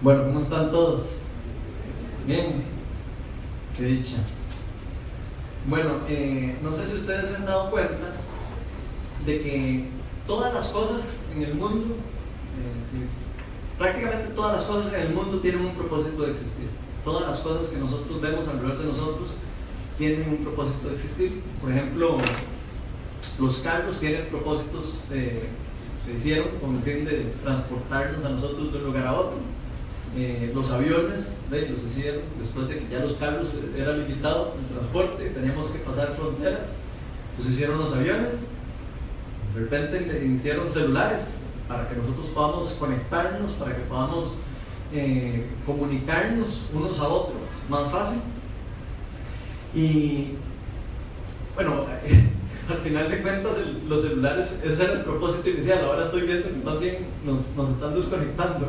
Bueno, ¿cómo están todos? Bien, qué dicha. Bueno, eh, no sé si ustedes se han dado cuenta de que todas las cosas en el mundo, eh, prácticamente todas las cosas en el mundo tienen un propósito de existir. Todas las cosas que nosotros vemos alrededor de nosotros tienen un propósito de existir. Por ejemplo, los carros tienen propósitos, eh, se hicieron con el fin de transportarnos a nosotros de un lugar a otro. Eh, los aviones los hicieron después de que ya los carros era limitado el transporte, teníamos que pasar fronteras. Entonces hicieron los aviones, de repente hicieron celulares para que nosotros podamos conectarnos, para que podamos eh, comunicarnos unos a otros más fácil. Y bueno, al final de cuentas los celulares, ese era el propósito inicial, ahora estoy viendo que más bien nos, nos están desconectando.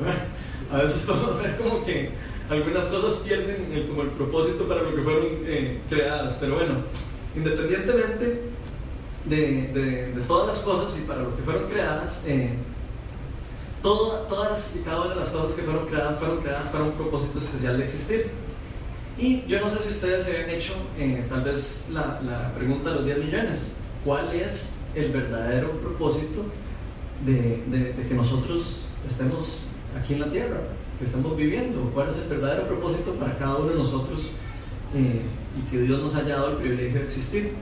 A veces ver como que algunas cosas pierden el, como el propósito para lo que fueron eh, creadas, pero bueno, independientemente de, de, todas las cosas y para lo que fueron creadas, eh, todas y cada una de las cosas que fueron creadas fueron creadas para un propósito especial de existir. Y yo no sé si ustedes se habían hecho eh, tal vez la, la, pregunta de los 10 millones, ¿cuál es el verdadero propósito de, de, que nosotros estemos aquí en la tierra, que estamos viviendo? ¿Cuál es el verdadero propósito para cada uno de nosotros eh, y que Dios nos haya dado el privilegio de existir?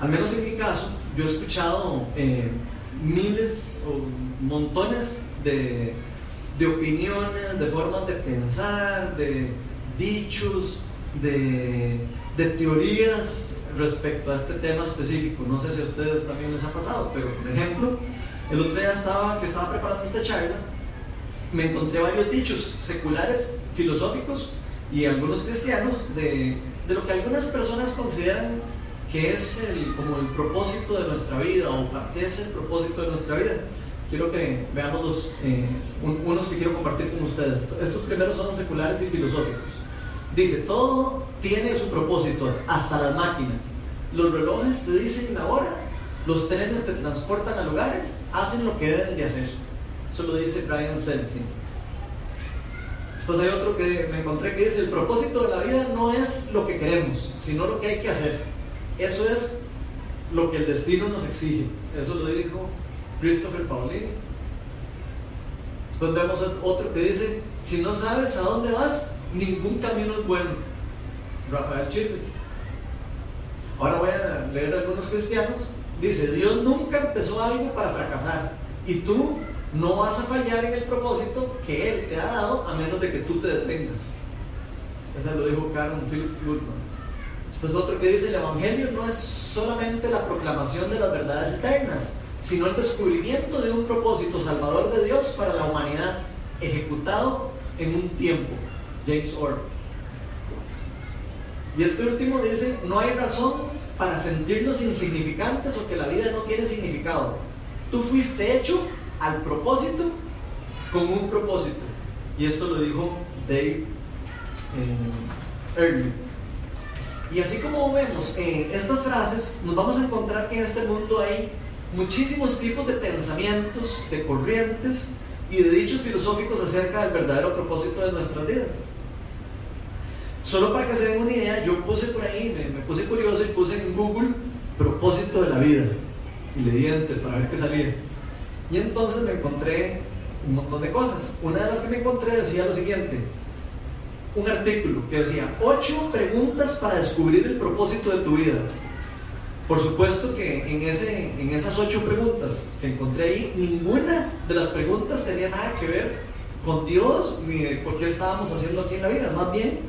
Al menos en mi caso, yo he escuchado eh, miles o montones de, de opiniones, de formas de pensar, de dichos, de, de, teorías respecto a este tema específico. No sé si a ustedes también les ha pasado, pero por ejemplo, el otro día estaba, que estaba preparando esta charla, me encontré varios dichos seculares, filosóficos y algunos cristianos de, de lo que algunas personas consideran que es el, como el propósito de nuestra vida o parte es el propósito de nuestra vida. Quiero que veamos los, eh, unos que quiero compartir con ustedes. Estos primeros son los seculares y filosóficos. Dice, todo tiene su propósito, hasta las máquinas. Los relojes te dicen la hora, los trenes te transportan a lugares, hacen lo que deben de hacer. Eso lo dice Brian Selzing. Después hay otro que me encontré que dice, el propósito de la vida no es lo que queremos, sino lo que hay que hacer. Eso es lo que el destino nos exige. Eso lo dijo Christopher Paulini. Después vemos otro que dice, si no sabes a dónde vas, ningún camino es bueno. Rafael Chirves. Ahora voy a leer algunos cristianos. Dice, Dios nunca empezó algo para fracasar. Y tú no vas a fallar en el propósito que Él te ha dado a menos de que tú te detengas. Eso lo dijo Karen Phillips Goodman. Después otro que dice, el Evangelio no es solamente la proclamación de las verdades eternas, sino el descubrimiento de un propósito salvador de Dios para la humanidad, ejecutado en un tiempo. James Orr. Y este último dice, no hay razón para sentirnos insignificantes o que la vida no tiene significado. Tú fuiste hecho al propósito con un propósito. Y esto lo dijo Dave eh, Y así como vemos en estas frases, nos vamos a encontrar que en este mundo hay muchísimos tipos de pensamientos, de corrientes y de dichos filosóficos acerca del verdadero propósito de nuestras vidas. Solo para que se den una idea, yo puse por ahí, me, puse curioso y puse en Google propósito de la vida y le di enter para ver qué salía. Y entonces me encontré un montón de cosas. Una de las que me encontré decía lo siguiente, un artículo que decía, ocho preguntas para descubrir el propósito de tu vida. Por supuesto que en, ese, en esas ocho preguntas que encontré ahí, ninguna de las preguntas tenía nada que ver con Dios ni de por qué estábamos haciendo aquí en la vida. Más bien,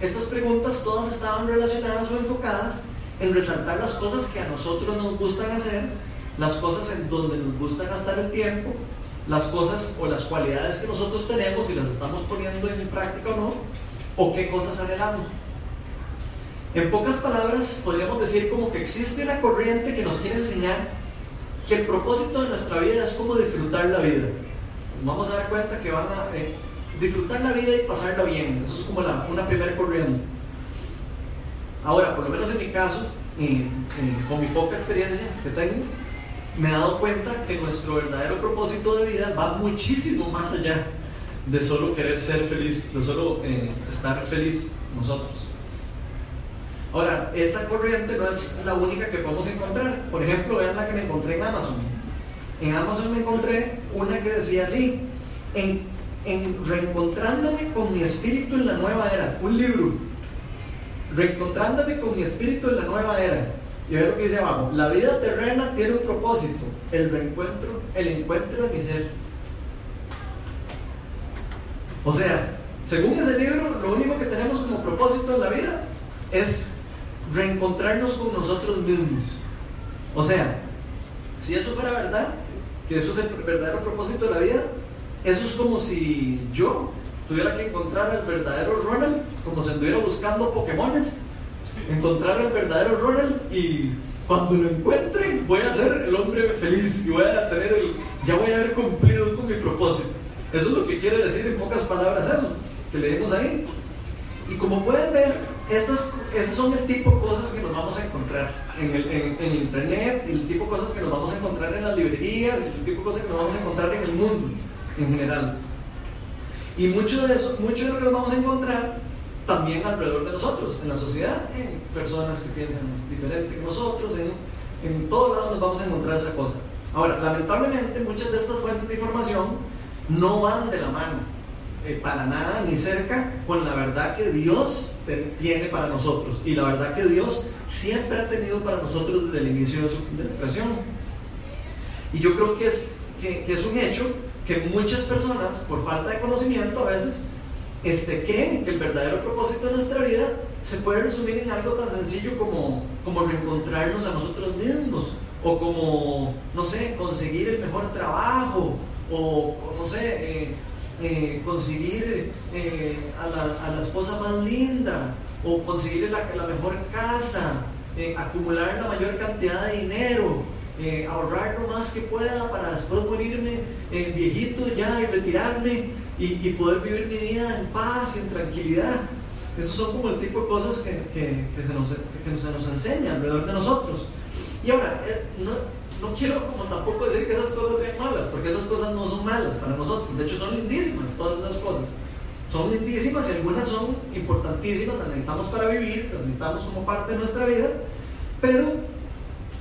estas preguntas todas estaban relacionadas o enfocadas en resaltar las cosas que a nosotros nos gustan hacer, las cosas en donde nos gusta gastar el tiempo, las cosas o las cualidades que nosotros tenemos y las estamos poniendo en práctica o no, o qué cosas anhelamos. En pocas palabras, podríamos decir como que existe una corriente que nos quiere enseñar que el propósito de nuestra vida es como disfrutar la vida. vamos a dar cuenta que van a eh, disfrutar la vida y pasarla bien. Eso es como una primera corriente. Ahora, por lo menos en mi caso, con mi poca experiencia que tengo, me he dado cuenta que nuestro verdadero propósito de vida va muchísimo más allá de solo querer ser feliz, de solo eh, estar feliz nosotros. Ahora, esta corriente no es la única que podemos encontrar. Por ejemplo, vean la que me encontré en Amazon. En Amazon me encontré una que decía así, en, en Reencontrándome con mi espíritu en la nueva era, un libro. Reencontrándome con mi espíritu en la nueva era. Y vean lo que dice abajo, la vida terrena tiene un propósito, el reencuentro, el encuentro de mi ser. O sea, según ese libro, lo único que tenemos como propósito en la vida es reencontrarnos con nosotros mismos. O sea, si eso fuera verdad, que eso es el verdadero propósito de la vida, eso es como si yo tuviera que encontrar al verdadero Ronald, como si anduviera buscando Pokémones, encontrar al verdadero Ronald y cuando lo encuentre voy a ser el hombre feliz y voy a tener el, ya voy a haber cumplido con mi propósito. Eso es lo que quiere decir en pocas palabras eso, que leemos ahí. Y como pueden ver, estas, estas son el tipo de cosas que nos vamos a encontrar en, el, en, internet, el tipo de cosas que nos vamos a encontrar en las librerías, el tipo de cosas que nos vamos a encontrar en el mundo en general. Y mucho de eso, mucho de lo que nos vamos a encontrar también alrededor de nosotros, en la sociedad, en personas que piensan diferente que nosotros, en, en todo lado nos vamos a encontrar esa cosa. Ahora, lamentablemente, muchas de estas fuentes de información no van de la mano, eh, para nada, ni cerca, con la verdad que Dios tiene para nosotros y la verdad que Dios siempre ha tenido para nosotros desde el inicio de su creación. Y yo creo que es, que, es un hecho que muchas personas, por falta de conocimiento, a veces este, que el verdadero propósito de nuestra vida se puede resumir en algo tan sencillo como, como reencontrarnos a nosotros mismos, o como, no sé, conseguir el mejor trabajo, o, no sé, eh, eh, conseguir eh, a, la, a, la, esposa más linda, o conseguir la, la mejor casa, acumular la mayor cantidad de dinero, ahorrar lo más que pueda para después morirme viejito ya y retirarme y, poder vivir mi vida en paz y en tranquilidad. Esos son como el tipo de cosas que, que, que se, nos, que se nos enseña alrededor de nosotros. Y ahora, no, no quiero como tampoco decir que esas cosas sean malas, porque esas cosas no son malas para nosotros. De hecho, son lindísimas todas esas cosas. Son lindísimas y algunas son importantísimas, las necesitamos para vivir, las necesitamos como parte de nuestra vida, pero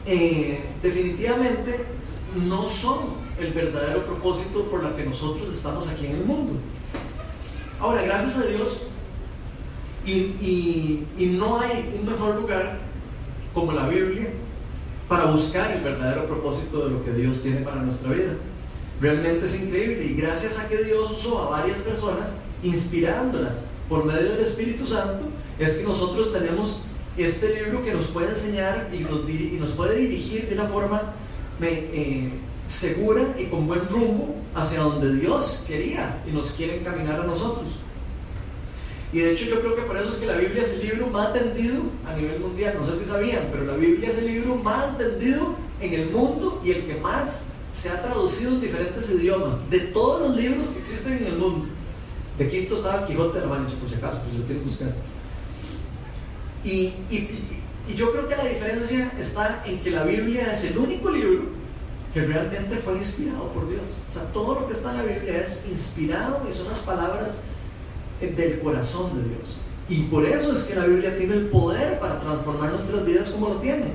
eh, definitivamente no son el verdadero propósito por la que nosotros estamos aquí en el mundo. Ahora, gracias a Dios, y, no hay un mejor lugar como la Biblia para buscar el verdadero propósito de lo que Dios tiene para nuestra vida. Realmente es increíble y gracias a que Dios usó a varias personas, inspirándolas por medio del Espíritu Santo, es que nosotros tenemos este libro que nos puede enseñar y nos, y nos puede dirigir de una forma eh, segura y con buen rumbo hacia donde Dios quería y nos quiere encaminar a nosotros. Y de hecho yo creo que por eso es que la Biblia es el libro más vendido a nivel mundial. No sé si sabían, pero la Biblia es el libro más vendido en el mundo y el que más se ha traducido en diferentes idiomas. De todos los libros que existen en el mundo. De quinto estaba el Quijote de la Mancha, por si acaso, pues lo quieren buscar. Y, y, y yo creo que la diferencia está en que la Biblia es el único libro que realmente fue inspirado por Dios. O sea, todo lo que está en la Biblia es inspirado y son las palabras del corazón de Dios. Y por eso es que la Biblia tiene el poder para transformar nuestras vidas como lo tiene.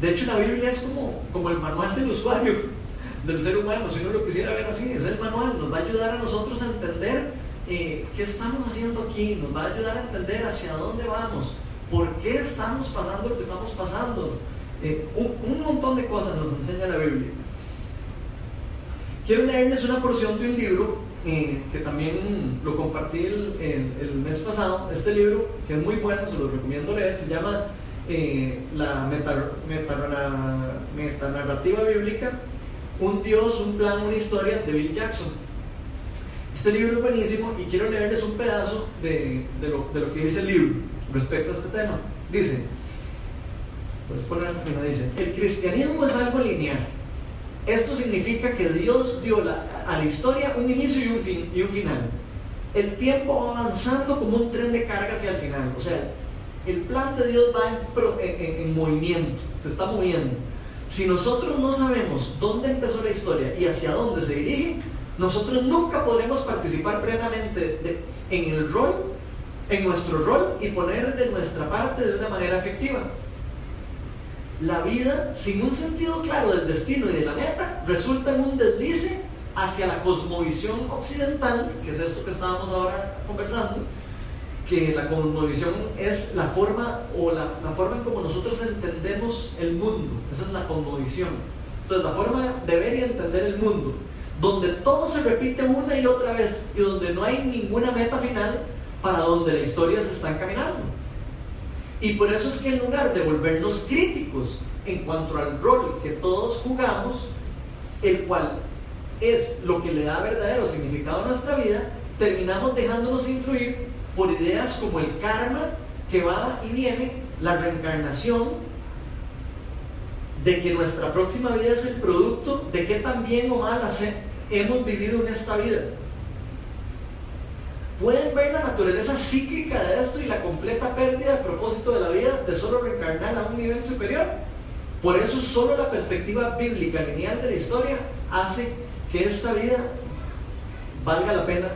De hecho, la Biblia es como, como el manual del usuario, del ser humano, si uno lo quisiera ver así, es el manual, nos va a ayudar a nosotros a entender eh, qué estamos haciendo aquí, nos va a ayudar a entender hacia dónde vamos, por qué estamos pasando lo que estamos pasando. Eh, un, un montón de cosas nos enseña la Biblia. Quiero leerles una porción de un libro eh, que también lo compartí el, el, mes pasado, este libro, que es muy bueno, se lo recomiendo leer, se llama eh, La meta, Metanarrativa Bíblica, Un Dios, un plan, una historia, de Bill Jackson. Este libro es buenísimo y quiero leerles un pedazo de, de, lo, de lo, que dice el libro respecto a este tema. Dice, el cristianismo es algo lineal esto significa que Dios dio a la historia un inicio y un, fin, y un final. El tiempo va avanzando como un tren de carga hacia el final. O sea, el plan de Dios va en, movimiento, se está moviendo. Si nosotros no sabemos dónde empezó la historia y hacia dónde se dirige, nosotros nunca podremos participar plenamente en el rol, en nuestro rol y poner de nuestra parte de una manera efectiva. La vida, sin un sentido claro del destino y de la meta, resulta en un deslice hacia la cosmovisión occidental, que es esto que estábamos ahora conversando, que la cosmovisión es la forma o la, forma en como nosotros entendemos el mundo, esa es la cosmovisión. Entonces la forma de ver y entender el mundo, donde todo se repite una y otra vez y donde no hay ninguna meta final para donde la historia se está encaminando. Y por eso es que en lugar de volvernos críticos en cuanto al rol que todos jugamos, el cual es lo que le da verdadero significado a nuestra vida, terminamos dejándonos influir por ideas como el karma que va y viene, la reencarnación, de que nuestra próxima vida es el producto de qué tan bien o mal hemos vivido en esta vida. Pueden ver la naturaleza cíclica de esto y la completa pérdida de propósito de la vida de solo reencarnar a un nivel superior. Por eso solo la perspectiva bíblica lineal de la historia hace que esta vida valga la pena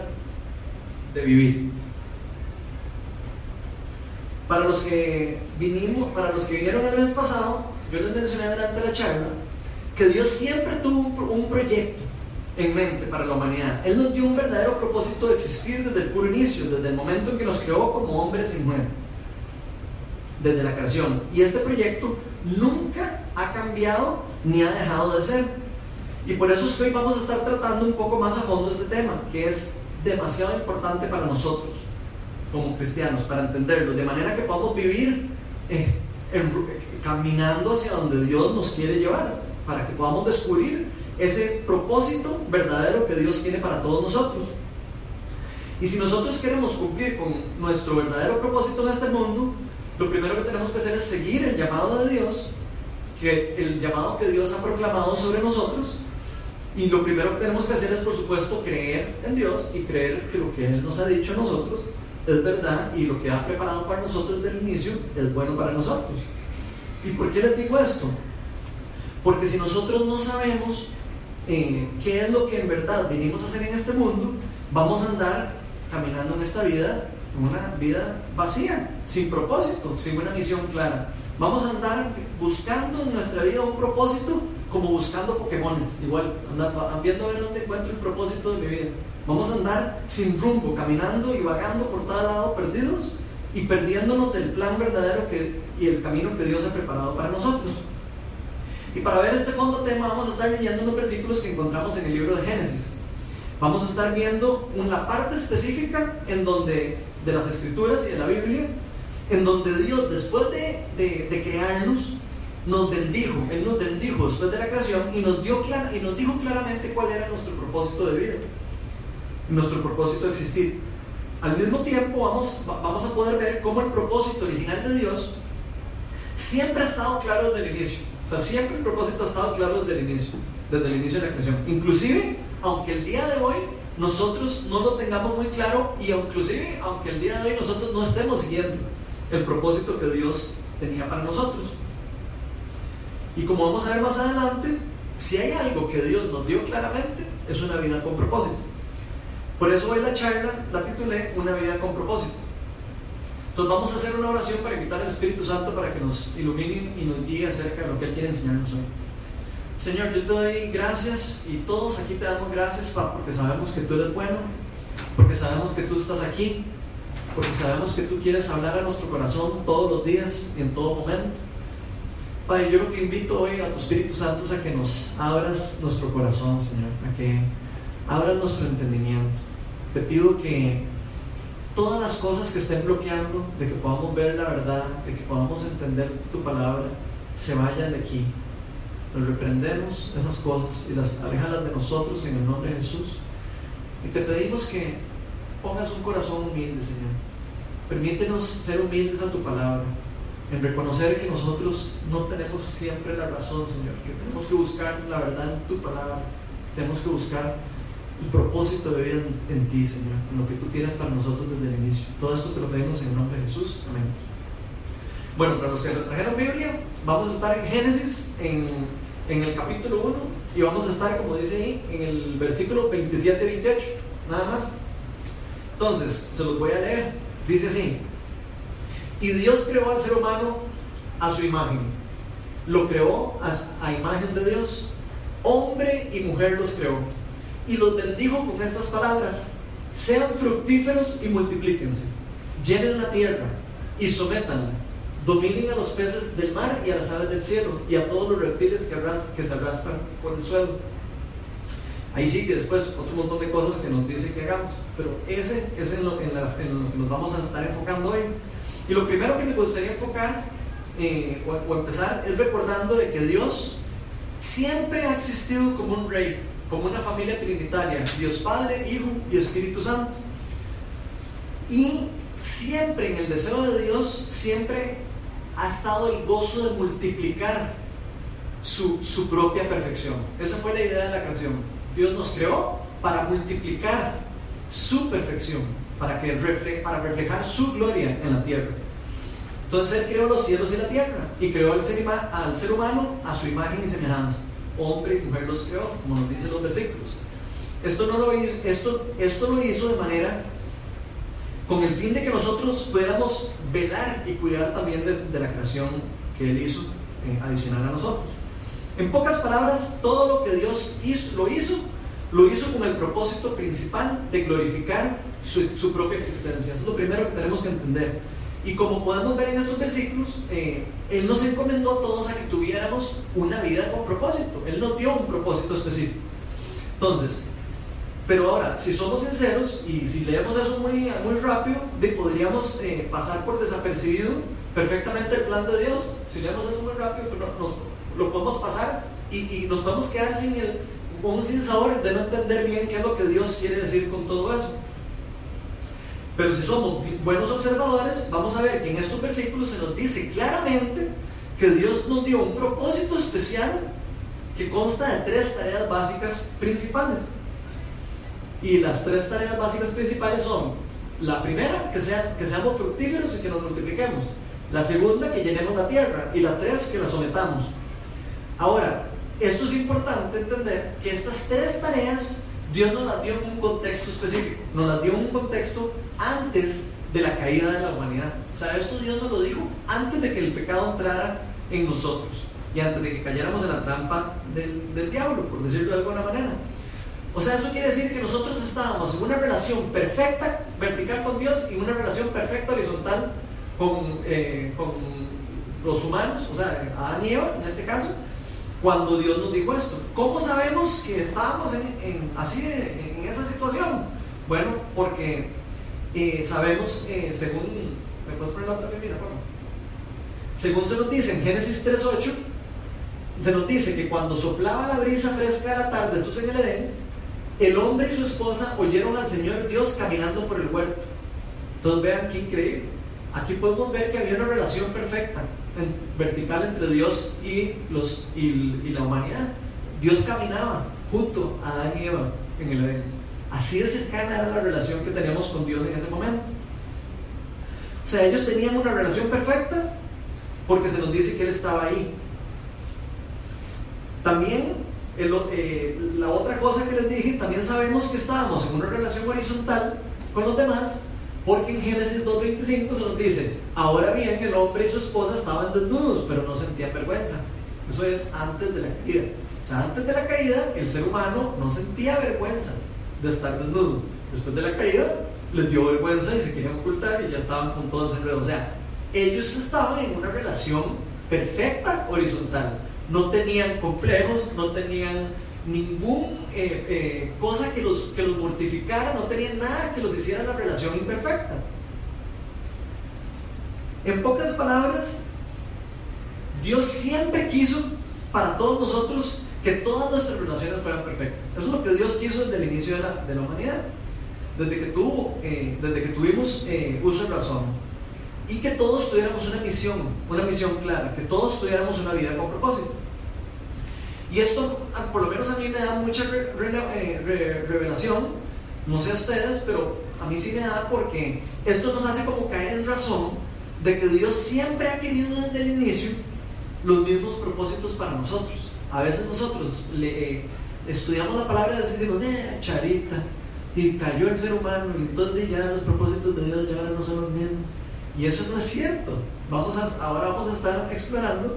de vivir. Para los que vinimos, para los que vinieron el mes pasado, yo les mencioné durante la charla que Dios siempre tuvo un, proyecto en mente para la humanidad. Él nos dio un verdadero propósito de existir desde el puro inicio, desde el momento en que nos creó como hombres y mujeres, desde la creación. Y este proyecto nunca ha cambiado ni ha dejado de ser. Y por eso es que hoy vamos a estar tratando un poco más a fondo este tema, que es demasiado importante para nosotros como cristianos, para entenderlo, de manera que podamos vivir eh, caminando hacia donde Dios nos quiere llevar, para que podamos descubrir ese propósito verdadero que Dios tiene para todos nosotros. Y si nosotros queremos cumplir con nuestro verdadero propósito en este mundo, lo primero que tenemos que hacer es seguir el llamado de Dios, que el llamado que Dios ha proclamado sobre nosotros. Y lo primero que tenemos que hacer es, por supuesto, creer en Dios y creer que lo que Él nos ha dicho a nosotros es verdad y lo que ha preparado para nosotros desde el inicio es bueno para nosotros. ¿Y por qué les digo esto? Porque si nosotros no sabemos eh, qué es lo que en verdad vinimos a hacer en este mundo, vamos a andar caminando en esta vida, una vida vacía, sin propósito, sin una misión clara. Vamos a andar buscando en nuestra vida un propósito como buscando Pokémones, igual, andando, viendo a ver dónde encuentro el propósito de mi vida. Vamos a andar sin rumbo, caminando y vagando por todo lado, perdidos y perdiéndonos del plan verdadero que, y el camino que Dios ha preparado para nosotros. Y para ver este fondo tema vamos a estar leyendo unos versículos que encontramos en el libro de Génesis. Vamos a estar viendo una parte específica en donde, de las escrituras y de la Biblia, en donde Dios después de, de, de crearnos, nos bendijo, Él nos bendijo después de la creación y nos, dio y nos dijo claramente cuál era nuestro propósito de vida, nuestro propósito de existir. Al mismo tiempo vamos, vamos a poder ver cómo el propósito original de Dios siempre ha estado claro desde el inicio. O sea, siempre el propósito ha estado claro desde el inicio, desde el inicio de la creación. Inclusive, aunque el día de hoy nosotros no lo tengamos muy claro y inclusive aunque el día de hoy nosotros no estemos siguiendo el propósito que Dios tenía para nosotros. Y como vamos a ver más adelante, si hay algo que Dios nos dio claramente, es una vida con propósito. Por eso hoy la charla la titulé Una vida con propósito. Entonces vamos a hacer una oración para invitar al Espíritu Santo para que nos ilumine y nos guíe acerca de lo que Él quiere enseñarnos hoy. Señor, yo te doy gracias y todos aquí te damos gracias, porque sabemos que tú eres bueno, porque sabemos que tú estás aquí, porque sabemos que tú quieres hablar a nuestro corazón todos los días y en todo momento. Padre, yo lo que invito hoy a tu Espíritu Santo es a que nos abras nuestro corazón, Señor, a que abras nuestro entendimiento. Te pido que todas las cosas que estén bloqueando, de que podamos ver la verdad, de que podamos entender tu palabra, se vayan de aquí. Nos reprendemos esas cosas y las alejalas de nosotros en el nombre de Jesús. Y te pedimos que pongas un corazón humilde, Señor. Permítenos ser humildes a tu palabra, en reconocer que nosotros no tenemos siempre la razón, Señor, que tenemos que buscar la verdad en tu palabra, tenemos que buscar propósito de vida en, ti, Señor, en lo que tú tienes para nosotros desde el inicio. Todo esto te lo pedimos en el nombre de Jesús. Amén. Bueno, para los que trajeron Biblia, vamos a estar en Génesis, en, en el capítulo 1 Y vamos a estar, como dice ahí, en el versículo 27 y 28, nada más. Entonces, se los voy a leer. Dice así, y Dios creó al ser humano a su imagen. Lo creó a, a imagen de Dios. Hombre y mujer los creó. Y los bendijo con estas palabras. Sean fructíferos y multiplíquense. Llenen la tierra y sométanla. Dominen a los peces del mar y a las aves del cielo y a todos los reptiles que, que se arrastran por el suelo. Ahí sí que después otro montón de cosas que nos dice que hagamos. Pero ese es en lo, que nos vamos a estar enfocando hoy. Y lo primero que me gustaría enfocar eh, o, o, empezar es recordando de que Dios siempre ha existido como un rey, como una familia trinitaria, Dios Padre, Hijo y Espíritu Santo. Y siempre en el deseo de Dios, siempre ha estado el gozo de multiplicar su, su propia perfección. Esa fue la idea de la canción. Dios nos creó para multiplicar su perfección, para, que refle para reflejar su gloria en la tierra. Entonces Él creó los cielos y la tierra y creó al ser, al ser humano a su imagen y semejanza. Hombre y mujer los creó, como nos dicen los versículos. Esto, no lo hizo, esto, esto lo hizo de manera con el fin de que nosotros pudiéramos velar y cuidar también de, de la creación que Él hizo eh, adicional a nosotros. En pocas palabras, todo lo que Dios hizo, lo hizo, lo hizo con el propósito principal de glorificar su, su propia existencia. es lo primero que tenemos que entender. Y como podemos ver en estos versículos, eh, Él nos encomendó a todos a que tuviéramos una vida con propósito. Él nos dio un propósito específico. Entonces, pero ahora, si somos sinceros y si leemos eso muy, rápido, podríamos eh, pasar por desapercibido perfectamente el plan de Dios. Si leemos eso muy rápido, nos, lo podemos pasar y, nos vamos a quedar sin el, un sinsabor de no entender bien qué es lo que Dios quiere decir con todo eso. Pero si somos buenos observadores, vamos a ver que en estos versículos se nos dice claramente que Dios nos dio un propósito especial que consta de tres tareas básicas principales. Y las tres tareas básicas principales son, la primera, que, sea, que seamos fructíferos y que nos multipliquemos. La segunda, que llenemos la tierra. Y la tres, que la sometamos. Ahora, esto es importante entender que estas tres tareas Dios nos las dio en un contexto específico, nos las dio en un contexto antes de la caída de la humanidad. O sea, esto Dios nos lo dijo antes de que el pecado entrara en nosotros y antes de que cayéramos en la trampa del, del diablo, por decirlo de alguna manera. O sea, eso quiere decir que nosotros estábamos en una relación perfecta, vertical con Dios, y una relación perfecta, horizontal con, eh, con los humanos, o sea, Adán y Eva en este caso, cuando Dios nos dijo esto. ¿Cómo sabemos que estábamos en, así en esa situación? Bueno, porque eh, sabemos, eh, según, ¿me puedes poner la otra Según se nos dice en Génesis 3.8, se nos dice que cuando soplaba la brisa fresca de la tarde, esto es en el Edén, el hombre y su esposa oyeron al Señor Dios caminando por el huerto. Entonces vean qué increíble. Aquí podemos ver que había una relación perfecta vertical entre Dios y, los, y, la humanidad. Dios caminaba junto a Adán y Eva en el Edén. Así de cercana era la relación que teníamos con Dios en ese momento. O sea, ellos tenían una relación perfecta porque se nos dice que Él estaba ahí. También eh, la otra cosa que les dije, también sabemos que estábamos en una relación horizontal con los demás porque en Génesis 2.25 se nos dice, ahora bien el hombre y su esposa estaban desnudos, pero no sentían vergüenza. Eso es antes de la caída. O sea, antes de la caída, el ser humano no sentía vergüenza de estar desnudo. Después de la caída, les dio vergüenza y se querían ocultar y ya estaban con todo ese enredo. O sea, ellos estaban en una relación perfecta horizontal. No tenían complejos, no tenían ninguna eh, eh, cosa que los, que los mortificara, no tenían nada que los hiciera la relación imperfecta. En pocas palabras, Dios siempre quiso para todos nosotros que todas nuestras relaciones fueran perfectas. Eso es lo que Dios quiso desde el inicio de la, de la humanidad, desde que, tuvo, eh, desde que tuvimos uso de razón. Y que todos tuviéramos una misión, una misión clara, que todos tuviéramos una vida con propósito. Y esto, por lo menos a mí me da mucha eh, revelación, no sé a ustedes, pero a mí sí me da porque esto nos hace como caer en razón de que Dios siempre ha querido desde el inicio los mismos propósitos para nosotros, a veces nosotros le, eh, estudiamos la palabra y decimos, eh, charita, y cayó el ser humano, y entonces ya los propósitos de Dios ya no son los mismos. Y eso no es cierto. Vamos a, ahora vamos a estar explorando.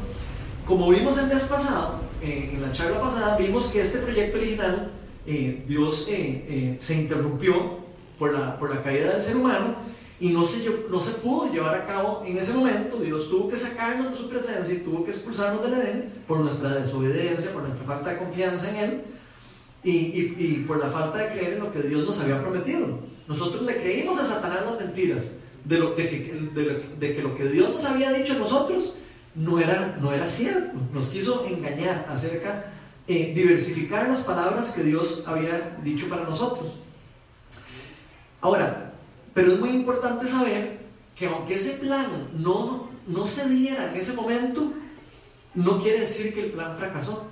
Como vimos el mes pasado, eh, en la charla pasada, vimos que este proyecto original, eh, Dios eh, se interrumpió por la, por la caída del ser humano y no se, no se pudo llevar a cabo en ese momento. Dios tuvo que sacarnos de su presencia y tuvo que expulsarnos del Edén por nuestra desobediencia, por nuestra falta de confianza en Él y, y, por la falta de creer en lo que Dios nos había prometido. Nosotros le creímos a Satanás las mentiras de, lo, de, que, de, que, lo que Dios nos había dicho a nosotros no era, no era cierto. Nos quiso engañar acerca, eh, diversificar las palabras que Dios había dicho para nosotros. Ahora, pero es muy importante saber que aunque ese plan no, no se diera en ese momento, no quiere decir que el plan fracasó.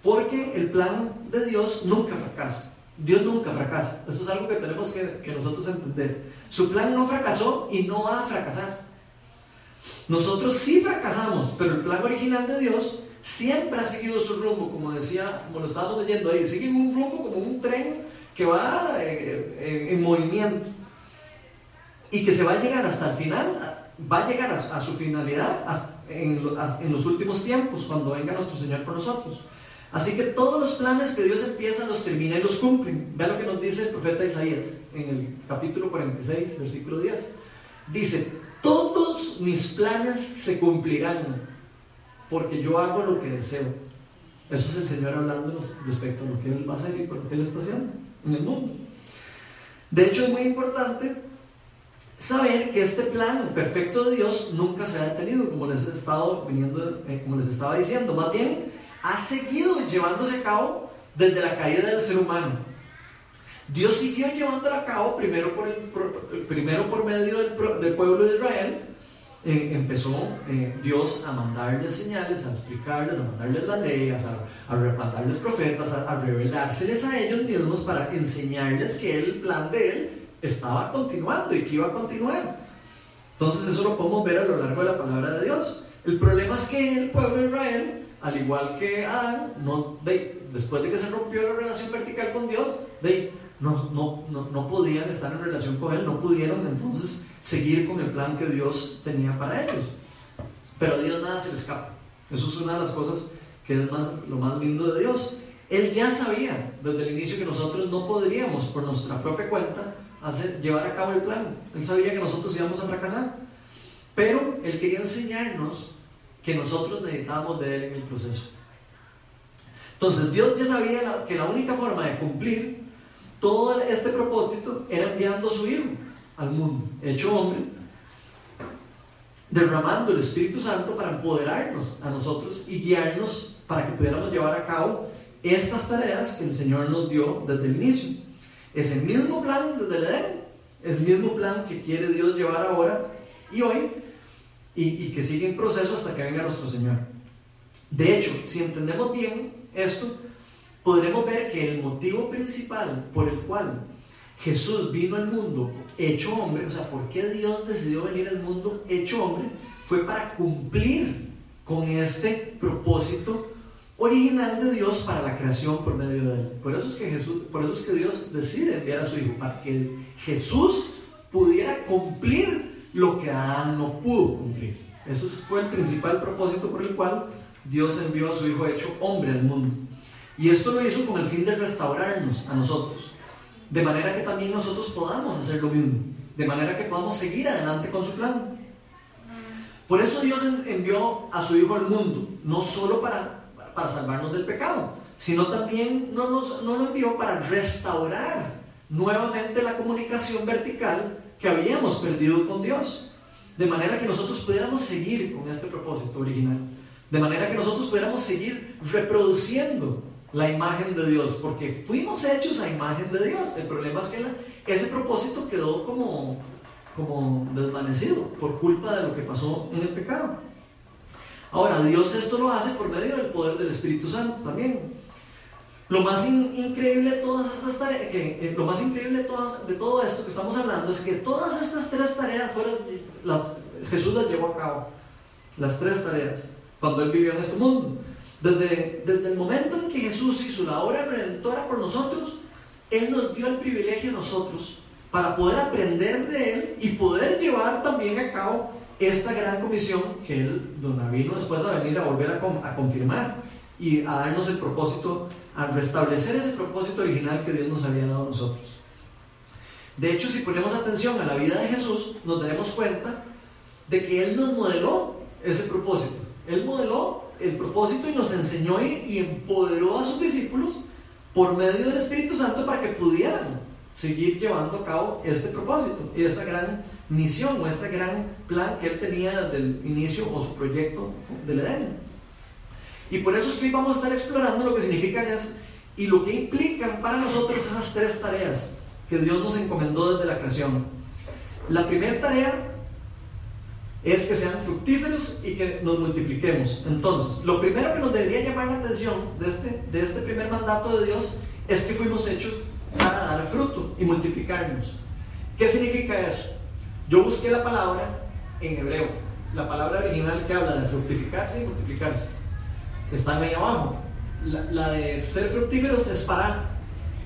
Porque el plan de Dios nunca fracasa. Dios nunca fracasa. Eso es algo que tenemos que, que, nosotros entender. Su plan no fracasó y no va a fracasar. Nosotros sí fracasamos, pero el plan original de Dios siempre ha seguido su rumbo, como decía, como lo estábamos leyendo ahí, sigue un rumbo como un tren que va eh, eh, en movimiento y que se va a llegar hasta el final, va a llegar a, su finalidad en, los últimos tiempos, cuando venga nuestro Señor por nosotros. Así que todos los planes que Dios empieza, los termina y los cumple. Vean lo que nos dice el profeta Isaías en el capítulo 46, versículo 10. Dice, todos mis planes se cumplirán, porque yo hago lo que deseo. Eso es el Señor hablando respecto a lo que Él va a hacer y por lo que Él está haciendo en el mundo. De hecho, es muy importante saber que este plan perfecto de Dios nunca se ha detenido, como les, he estado viniendo, eh, como les estaba diciendo. Más bien, ha seguido llevándose a cabo desde la caída del ser humano. Dios siguió llevándolo a cabo primero por, el, primero por medio del, pueblo de Israel. Eh, empezó eh, Dios a mandarles señales, a explicarles, a mandarles las leyes, a, a mandarles profetas, a, a revelárseles a ellos mismos para enseñarles que el plan de Él estaba continuando y que iba a continuar. Entonces eso lo podemos ver a lo largo de la palabra de Dios. El problema es que el pueblo de Israel, al igual que Adán, no, después de que se rompió la relación vertical con Dios, de, no, no, no, no, podían estar en relación con Él, no pudieron entonces seguir con el plan que Dios tenía para ellos. Pero a Dios nada se le escapa. Eso es una de las cosas que es más, lo más lindo de Dios. Él ya sabía desde el inicio que nosotros no podríamos por nuestra propia cuenta hacer, llevar a cabo el plan. Él sabía que nosotros íbamos a fracasar. Pero Él quería enseñarnos que nosotros necesitábamos de Él en el proceso. Entonces Dios ya sabía que la única forma de cumplir todo este propósito era enviando a su Hijo al mundo, hecho hombre, derramando el Espíritu Santo para empoderarnos a nosotros y guiarnos para que pudiéramos llevar a cabo estas tareas que el Señor nos dio desde el inicio. Es el mismo plan desde el Edén, el mismo plan que quiere Dios llevar ahora y hoy, y, que sigue en proceso hasta que venga nuestro Señor. De hecho, si entendemos bien esto, podremos ver que el motivo principal por el cual Jesús vino al mundo hecho hombre, o sea, por qué Dios decidió venir al mundo hecho hombre, fue para cumplir con este propósito original de Dios para la creación por medio de él. Por eso es que Jesús, por eso es que Dios decide enviar a su hijo para que Jesús pudiera cumplir lo que Adán no pudo cumplir. Eso fue el principal propósito por el cual Dios envió a su hijo hecho hombre al mundo. Y esto lo hizo con el fin de restaurarnos a nosotros, de manera que también nosotros podamos hacer lo mismo, de manera que podamos seguir adelante con su plan. Por eso Dios envió a su hijo al mundo, no solo para para salvarnos del pecado, sino también no nos, no nos envió para restaurar nuevamente la comunicación vertical que habíamos perdido con Dios. De manera que nosotros pudiéramos seguir con este propósito original. De manera que nosotros pudiéramos seguir reproduciendo la imagen de Dios, porque fuimos hechos a imagen de Dios. El problema es que ese propósito quedó como, como desvanecido por culpa de lo que pasó en el pecado. Ahora, Dios esto lo hace por medio del poder del Espíritu Santo también. Lo más increíble de todas estas tareas, que, eh, lo más increíble de, todo esto que estamos hablando es que todas estas tres tareas fueron, las, Jesús las llevó a cabo. Las tres tareas, cuando Él vivió en este mundo. Desde, desde el momento en que Jesús hizo la obra redentora por nosotros, Él nos dio el privilegio a nosotros para poder aprender de Él y poder llevar también a cabo esta gran comisión que Él nos vino después a venir a volver a, a confirmar y a darnos el propósito, a restablecer ese propósito original que Dios nos había dado a nosotros. De hecho, si ponemos atención a la vida de Jesús, nos daremos cuenta de que Él nos modeló ese propósito. Él modeló el propósito y nos enseñó y, empoderó a sus discípulos por medio del Espíritu Santo para que pudieran seguir llevando a cabo este propósito y esta gran misión o este gran plan que él tenía desde el inicio o su proyecto del Edén. Y por eso es que vamos a estar explorando lo que significan es, y lo que implican para nosotros esas tres tareas que Dios nos encomendó desde la creación. La primera tarea es que sean fructíferos y que nos multipliquemos. Entonces, lo primero que nos debería llamar la atención de este, de este primer mandato de Dios es que fuimos hechos para dar fruto y multiplicarnos. ¿Qué significa eso? Yo busqué la palabra en hebreo, la palabra original que habla de fructificarse y multiplicarse. Está ahí abajo. La, de ser fructíferos es para.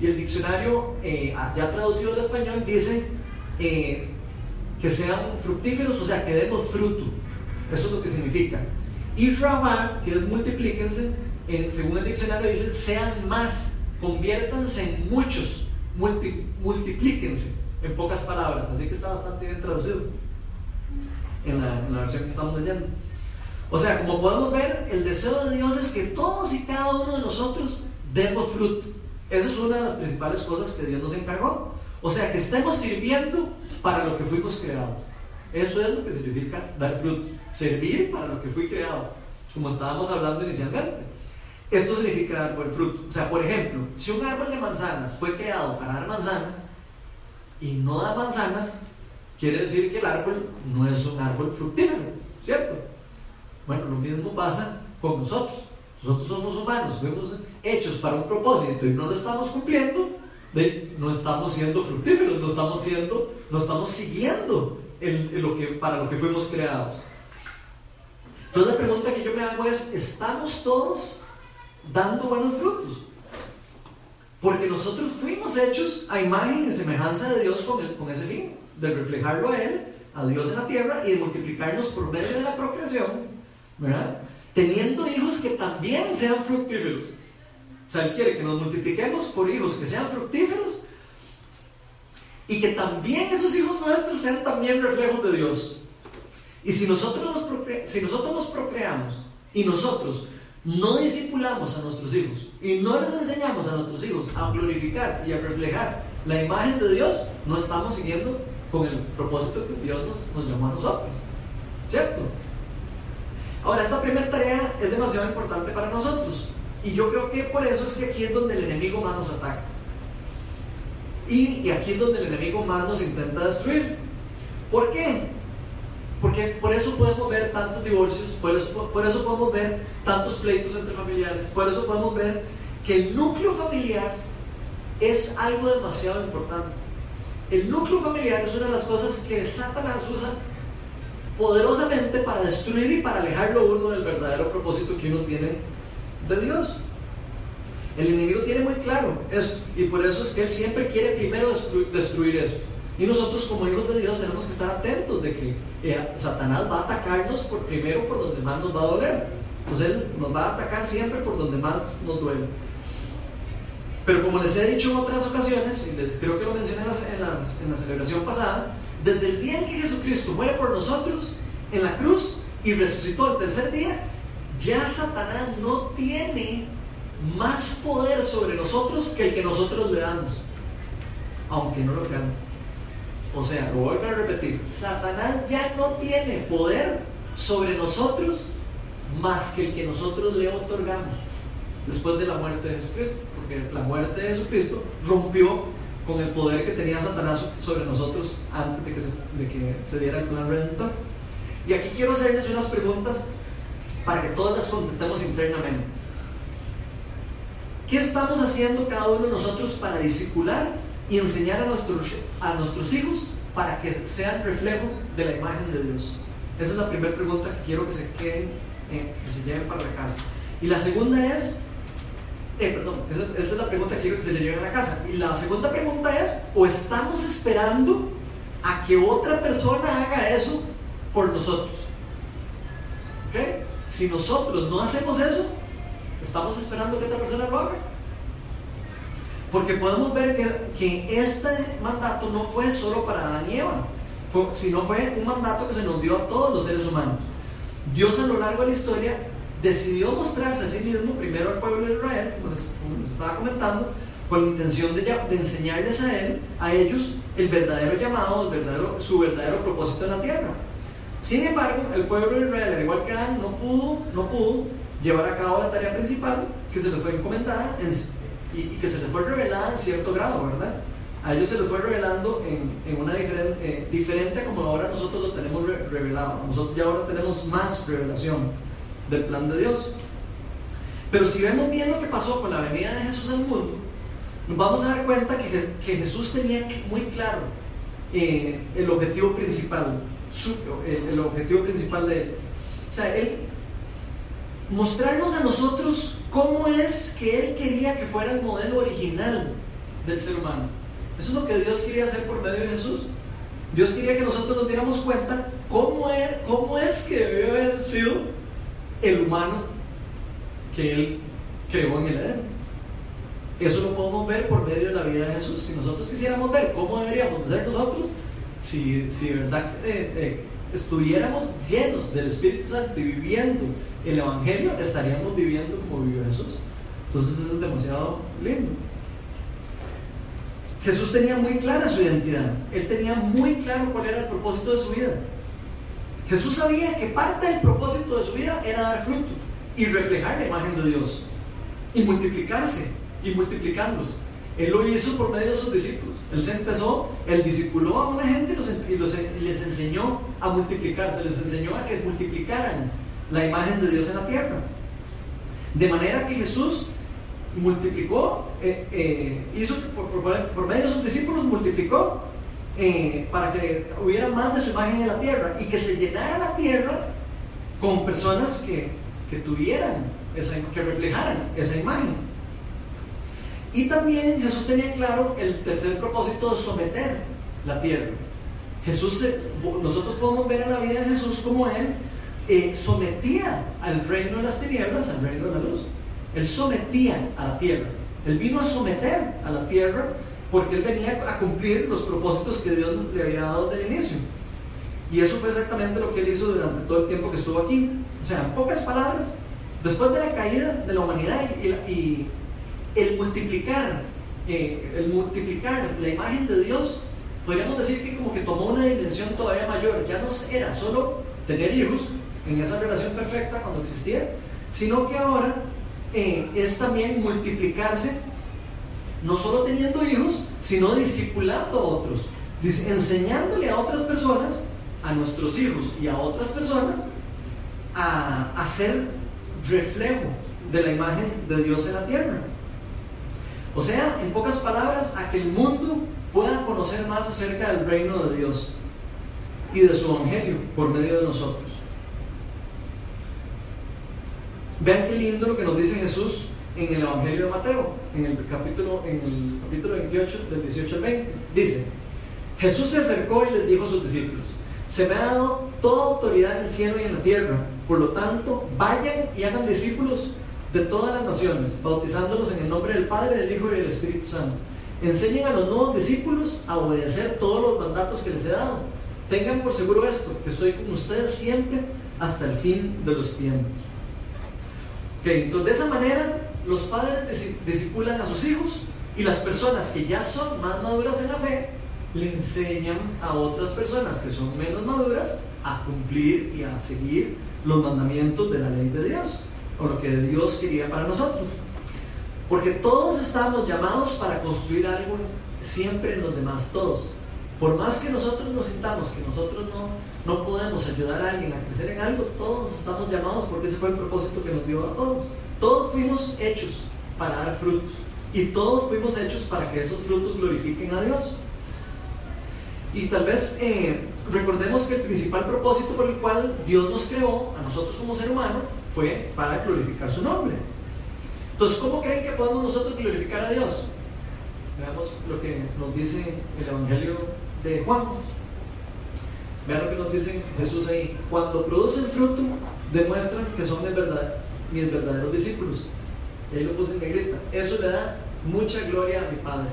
Y el diccionario, eh, ya traducido al español, dice eh, que sean fructíferos, o sea, que demos fruto. Eso es lo que significa. Y Rabá, que es multiplíquense, según el diccionario dice, sean más, conviértanse en muchos, multiplíquense, en pocas palabras. Así que está bastante bien traducido en la, en la versión que estamos leyendo. O sea, como podemos ver, el deseo de Dios es que todos y cada uno de nosotros demos fruto. Esa es una de las principales cosas que Dios nos encargó. O sea, que estemos sirviendo para lo que fuimos creados. Eso es lo que significa dar fruto, servir para lo que fui creado, como estábamos hablando inicialmente. Esto significa dar buen fruto. O sea, por ejemplo, si un árbol de manzanas fue creado para dar manzanas y no da manzanas, quiere decir que el árbol no es un árbol fructífero, ¿cierto? Bueno, lo mismo pasa con nosotros. Nosotros somos humanos, fuimos hechos para un propósito y no lo estamos cumpliendo, no estamos siendo fructíferos, no estamos siendo, no estamos siguiendo lo que, para lo que fuimos creados. Entonces la pregunta que yo me hago es, ¿estamos todos dando buenos frutos? Porque nosotros fuimos hechos a imagen y semejanza de Dios con, ese fin, de reflejarlo a Él, a Dios en la tierra y de multiplicarnos por medio de la procreación, ¿verdad? Teniendo hijos que también sean fructíferos. O sea, Él quiere que nos multipliquemos por hijos que sean fructíferos y que también esos hijos nuestros sean también reflejos de Dios. Y si nosotros nos, si nosotros nos procreamos y nosotros no discipulamos a nuestros hijos y no les enseñamos a nuestros hijos a glorificar y a reflejar la imagen de Dios, no estamos siguiendo con el propósito que Dios nos, nos llamó a nosotros. ¿Cierto? Ahora, esta primera tarea es demasiado importante para nosotros. Y yo creo que por eso es que aquí es donde el enemigo más nos ataca. Y, aquí es donde el enemigo más nos intenta destruir. ¿Por qué? Porque por eso podemos ver tantos divorcios, por eso, podemos ver tantos pleitos entre familiares, por eso podemos ver que el núcleo familiar es algo demasiado importante. El núcleo familiar es una de las cosas que Satanás usa poderosamente para destruir y para alejarlo uno del verdadero propósito que uno tiene de Dios. El enemigo tiene muy claro esto y por eso es que él siempre quiere primero destruir, esto. Y nosotros como hijos de Dios tenemos que estar atentos de que Satanás va a atacarnos por primero por donde más nos va a doler. Entonces él nos va a atacar siempre por donde más nos duele. Pero como les he dicho en otras ocasiones, y creo que lo mencioné en la, en la celebración pasada, desde el día en que Jesucristo muere por nosotros en la cruz y resucitó el tercer día, ya Satanás no tiene más poder sobre nosotros que el que nosotros le damos, aunque no lo crean. O sea, lo vuelvo a repetir, Satanás ya no tiene poder sobre nosotros más que el que nosotros le otorgamos después de la muerte de Jesucristo, porque la muerte de Jesucristo rompió con el poder que tenía Satanás sobre nosotros antes de que se, diera el plan redentor. Y aquí quiero hacerles unas preguntas para que todas las contestemos internamente. ¿Qué estamos haciendo cada uno de nosotros para discipular y enseñar a nuestros, a nuestros hijos para que sean reflejo de la imagen de Dios? Esa es la primera pregunta que quiero que se queden, eh, que se lleven para la casa. Y la segunda es, eh, perdón, esa, es la pregunta que quiero que se le lleve a la casa. Y la segunda pregunta es, ¿o estamos esperando a que otra persona haga eso por nosotros? ¿Okay? Si nosotros no hacemos eso, estamos esperando que otra persona lo haga. Porque podemos ver que, que este mandato no fue solo para Adán y Eva, sino fue un mandato que se nos dio a todos los seres humanos. Dios a lo largo de la historia decidió mostrarse a sí mismo primero al pueblo de Israel, como les, estaba comentando, con la intención de, de, enseñarles a él, a ellos, el verdadero llamado, el verdadero, su verdadero propósito en la tierra. Sin embargo, el pueblo de Israel, al igual que Adán, no pudo, no pudo llevar a cabo la tarea principal que se le fue encomendada y, que se le fue revelada en cierto grado, ¿verdad? A ellos se les fue revelando en, una diferente, eh, diferente como ahora nosotros lo tenemos revelado. Nosotros ya ahora tenemos más revelación del plan de Dios. Pero si vemos bien lo que pasó con la venida de Jesús al mundo, nos vamos a dar cuenta que, que Jesús tenía muy claro eh, el objetivo principal, el, objetivo principal de él. O sea, él mostrarnos a nosotros cómo es que él quería que fuera el modelo original del ser humano. Eso es lo que Dios quería hacer por medio de Jesús. Dios quería que nosotros nos diéramos cuenta cómo, es, cómo es que debió haber sido el humano que Él creó en el Edén. Eso lo podemos ver por medio de la vida de Jesús. Si nosotros quisiéramos ver cómo deberíamos ser nosotros, si, si de verdad eh, eh, estuviéramos llenos del Espíritu Santo y viviendo el Evangelio, estaríamos viviendo como vivió Jesús. Entonces eso es demasiado lindo. Jesús tenía muy clara su identidad. Él tenía muy claro cuál era el propósito de su vida. Jesús sabía que parte del propósito de su vida era dar fruto y reflejar la imagen de Dios y multiplicarse y multiplicándose. Él lo hizo por medio de sus discípulos. Él se empezó, él discipuló a una gente y, les enseñó a multiplicarse, les enseñó a que multiplicaran la imagen de Dios en la tierra. De manera que Jesús multiplicó, eh, eh, hizo por medio de sus discípulos multiplicó eh, para que hubiera más de su imagen en la tierra y que se llenara la tierra con personas que, que tuvieran, esa, que reflejaran esa imagen. Y también Jesús tenía claro el tercer propósito de someter la tierra. Jesús, nosotros podemos ver en la vida de Jesús como Él eh, sometía al reino de las tinieblas, al reino de la luz. Él sometía a la tierra. Él vino a someter a la tierra porque él venía a cumplir los propósitos que Dios le había dado desde el inicio. Y eso fue exactamente lo que él hizo durante todo el tiempo que estuvo aquí. O sea, en pocas palabras, después de la caída de la humanidad y, el multiplicar, eh, el multiplicar la imagen de Dios, podríamos decir que como que tomó una dimensión todavía mayor. Ya no era solo tener hijos en esa relación perfecta cuando existía, sino que ahora eh, es también multiplicarse no solo teniendo hijos, sino discipulando a otros, enseñándole a otras personas, a nuestros hijos y a otras personas, a, a ser reflejo de la imagen de Dios en la tierra. O sea, en pocas palabras, a que el mundo pueda conocer más acerca del reino de Dios y de su evangelio por medio de nosotros. Vean qué lindo lo que nos dice Jesús en el Evangelio de Mateo, en el capítulo, en el capítulo 28, del 18 al 20. Dice, Jesús se acercó y les dijo a sus discípulos, se me ha dado toda autoridad en el cielo y en la tierra, por lo tanto, vayan y hagan discípulos de todas las naciones, bautizándolos en el nombre del Padre, del Hijo y del Espíritu Santo. Enseñen a los nuevos discípulos a obedecer todos los mandatos que les he dado. Tengan por seguro esto, que estoy con ustedes siempre hasta el fin de los tiempos. Entonces, de esa manera, los padres disipulan a sus hijos y las personas que ya son más maduras en la fe le enseñan a otras personas que son menos maduras a cumplir y a seguir los mandamientos de la ley de Dios o lo que Dios quería para nosotros. Porque todos estamos llamados para construir algo siempre en los demás, todos. Por más que nosotros nos sintamos que nosotros no, no podemos ayudar a alguien a crecer en algo, todos estamos llamados porque ese fue el propósito que nos dio a todos. Todos fuimos hechos para dar frutos y todos fuimos hechos para que esos frutos glorifiquen a Dios. Y tal vez eh, recordemos que el principal propósito por el cual Dios nos creó, a nosotros como ser humano, fue para glorificar su nombre. Entonces, ¿cómo creen que podemos nosotros glorificar a Dios? Veamos lo que nos dice el Evangelio de Juan. Vean lo que nos dice Jesús ahí. Cuando producen fruto, demuestran que son de verdad, mis verdaderos discípulos. Y ahí lo puse en negrita. Eso le da mucha gloria a mi Padre.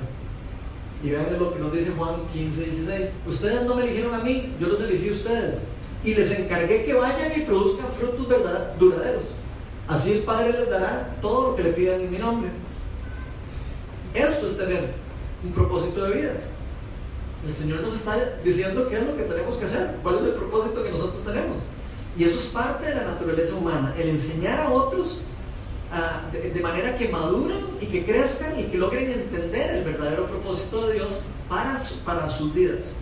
Y vean lo que nos dice Juan 15, 16. Ustedes no me eligieron a mí, yo los elegí a ustedes. Y les encargué que vayan y produzcan frutos verdad, duraderos. Así el Padre les dará todo lo que le pidan en mi nombre. Esto es tener un propósito de vida. El Señor nos está diciendo qué es lo que tenemos que hacer, cuál es el propósito que nosotros tenemos. Y eso es parte de la naturaleza humana, el enseñar a otros de, manera que maduren y que crezcan y que logren entender el verdadero propósito de Dios para, sus vidas.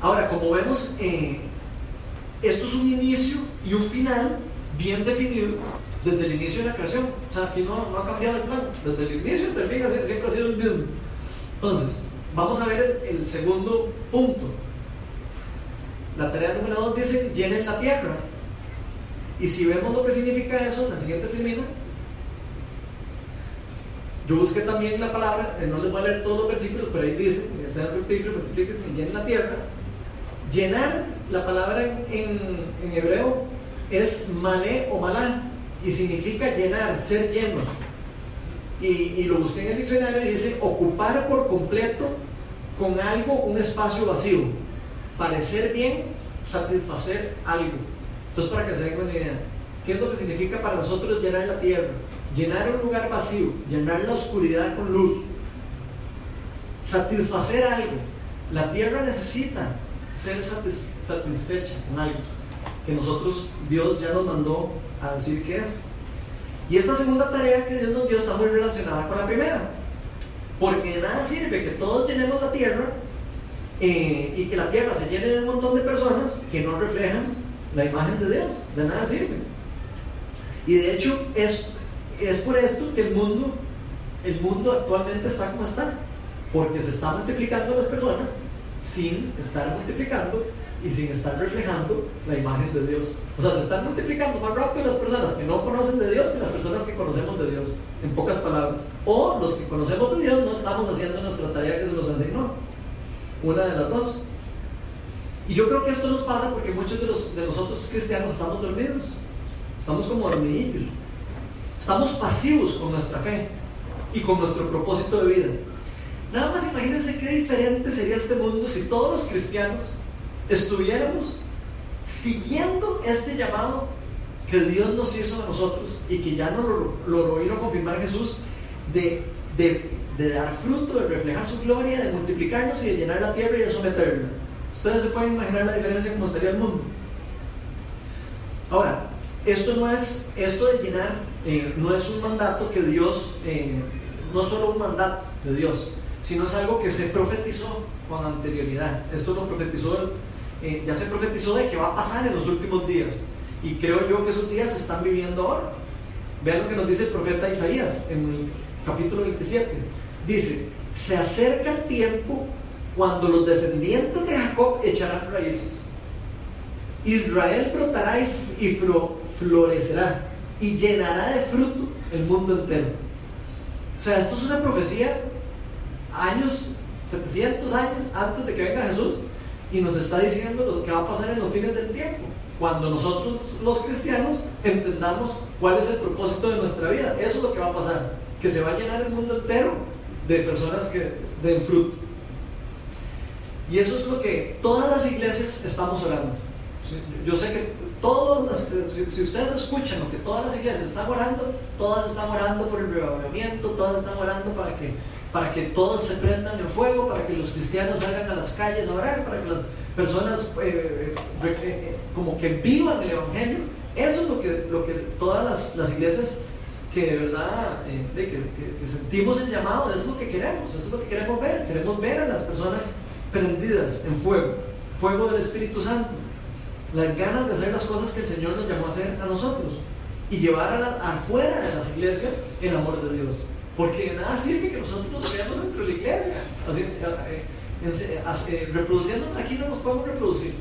Ahora, como vemos, eh, esto es un inicio y un final bien definido desde el inicio de la creación. O sea, aquí no, ha cambiado el plan. Desde el inicio hasta el siempre ha sido el mismo. Entonces, vamos a ver el, segundo punto. La tarea número dos dice, llenen la tierra. Y si vemos lo que significa eso, en la siguiente filmina, yo busqué también la palabra, eh, no les voy a leer todos los versículos, pero ahí dice, llenen la tierra. Llenar, la palabra en, en, hebreo es malé o malá, y significa llenar, ser lleno. Y, lo busqué en el diccionario y dice ocupar por completo con algo un espacio vacío, parecer bien, satisfacer algo. Entonces, para que se den una idea, ¿qué es lo que significa para nosotros llenar la tierra? Llenar un lugar vacío, llenar la oscuridad con luz, satisfacer algo. La tierra necesita ser satisfecha con algo que nosotros, Dios ya nos mandó a decir que es. Y esta segunda tarea que Dios nos dio está muy relacionada con la primera. Porque de nada sirve que todos llenemos la tierra eh, y que la tierra se llene de un montón de personas que no reflejan la imagen de Dios, de nada sirve. Y de hecho es, es por esto que el mundo, el mundo actualmente está como está, porque se está multiplicando las personas sin estar multiplicando y sin estar reflejando la imagen de Dios. O sea, se están multiplicando más rápido las personas que no conocen de Dios que las personas que conocemos de Dios, en pocas palabras. O los que conocemos de Dios no estamos haciendo nuestra tarea que se nos asignó. Una de las dos. Y yo creo que esto nos pasa porque muchos de, los, de nosotros cristianos estamos dormidos, estamos como dormidillos, estamos pasivos con nuestra fe y con nuestro propósito de vida. Nada más imagínense qué diferente sería este mundo si todos los cristianos estuviéramos siguiendo este llamado que Dios nos hizo a nosotros y que ya nos lo, lo, vino a confirmar Jesús de, de, de dar fruto, de reflejar su gloria, de multiplicarnos y de llenar la tierra y de someterla. Ustedes se pueden imaginar la diferencia cómo estaría el mundo. Ahora, esto no es, esto de llenar, eh, no es un mandato que Dios, eh, no solo un mandato de Dios, sino es algo que se profetizó con anterioridad. Esto lo profetizó, eh, ya se profetizó de que va a pasar en los últimos días. Y creo yo que esos días se están viviendo ahora. Vean lo que nos dice el profeta Isaías en el capítulo 27. Dice, se acerca el tiempo cuando los descendientes de Jacob echarán raíces. Israel brotará y, florecerá y llenará de fruto el mundo entero. O sea, esto es una profecía años, 700 años antes de que venga Jesús y nos está diciendo lo que va a pasar en los fines del tiempo. Cuando nosotros los cristianos entendamos cuál es el propósito de nuestra vida, eso es lo que va a pasar, que se va a llenar el mundo entero de personas que den fruto. Y eso es lo que todas las iglesias estamos orando. Yo sé que todas si ustedes escuchan lo que todas las iglesias están orando, todas están orando por el reavivamiento, todas están orando para que, para que todos se prendan en fuego, para que los cristianos salgan a las calles a orar, para que las personas eh, eh, eh, como que vivan el Evangelio. Eso es lo que, lo que todas las, las iglesias que de verdad que, sentimos el llamado, es lo que queremos, eso es lo que queremos ver. Queremos ver a las personas prendidas en fuego, fuego del Espíritu Santo, las ganas de hacer las cosas que el Señor nos llamó a hacer a nosotros y llevar afuera de las iglesias el amor de Dios. Porque de nada sirve que nosotros nos quedemos dentro de la iglesia, así, eh, eh, eh, reproduciéndonos aquí no nos podemos reproducir.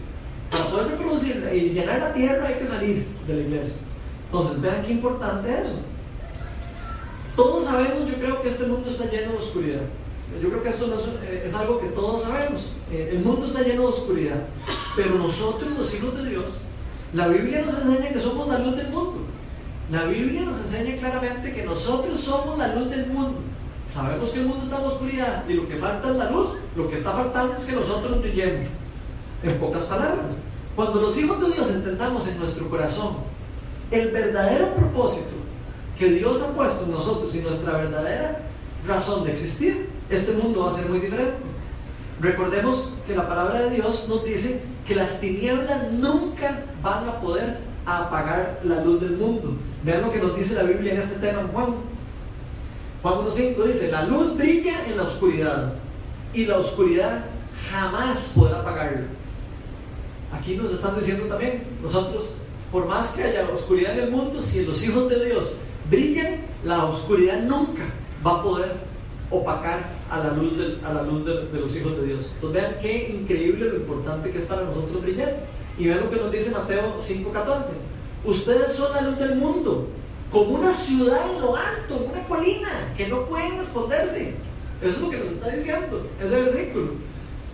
Para poder reproducir y llenar la tierra hay que salir de la iglesia. Entonces, vean qué importante es eso. Todos sabemos, yo creo que este mundo está lleno de oscuridad. Yo creo que esto es, algo que todos sabemos. El mundo está lleno de oscuridad. Pero nosotros, los hijos de Dios, la Biblia nos enseña que somos la luz del mundo. La Biblia nos enseña claramente que nosotros somos la luz del mundo. Sabemos que el mundo está en oscuridad y lo que falta es la luz. Lo que está faltando es que nosotros brillemos. En pocas palabras, cuando los hijos de Dios entendamos en nuestro corazón el verdadero propósito que Dios ha puesto en nosotros y nuestra verdadera razón de existir, este mundo va a ser muy diferente. Recordemos que la palabra de Dios nos dice que las tinieblas nunca van a poder apagar la luz del mundo. Vean lo que nos dice la Biblia en este tema en Juan. Juan 1.5 dice, la luz brilla en la oscuridad y la oscuridad jamás podrá apagarla. Aquí nos están diciendo también, nosotros, por más que haya oscuridad en el mundo, si los hijos de Dios brillan, la oscuridad nunca va a poder opacar a la luz, de, a la luz de, los hijos de Dios. Entonces vean qué increíble lo importante que es para nosotros brillar. Y vean lo que nos dice Mateo 5:14. Ustedes son la luz del mundo, como una ciudad en lo alto, una colina, que no pueden esconderse. Eso es lo que nos está diciendo ese versículo.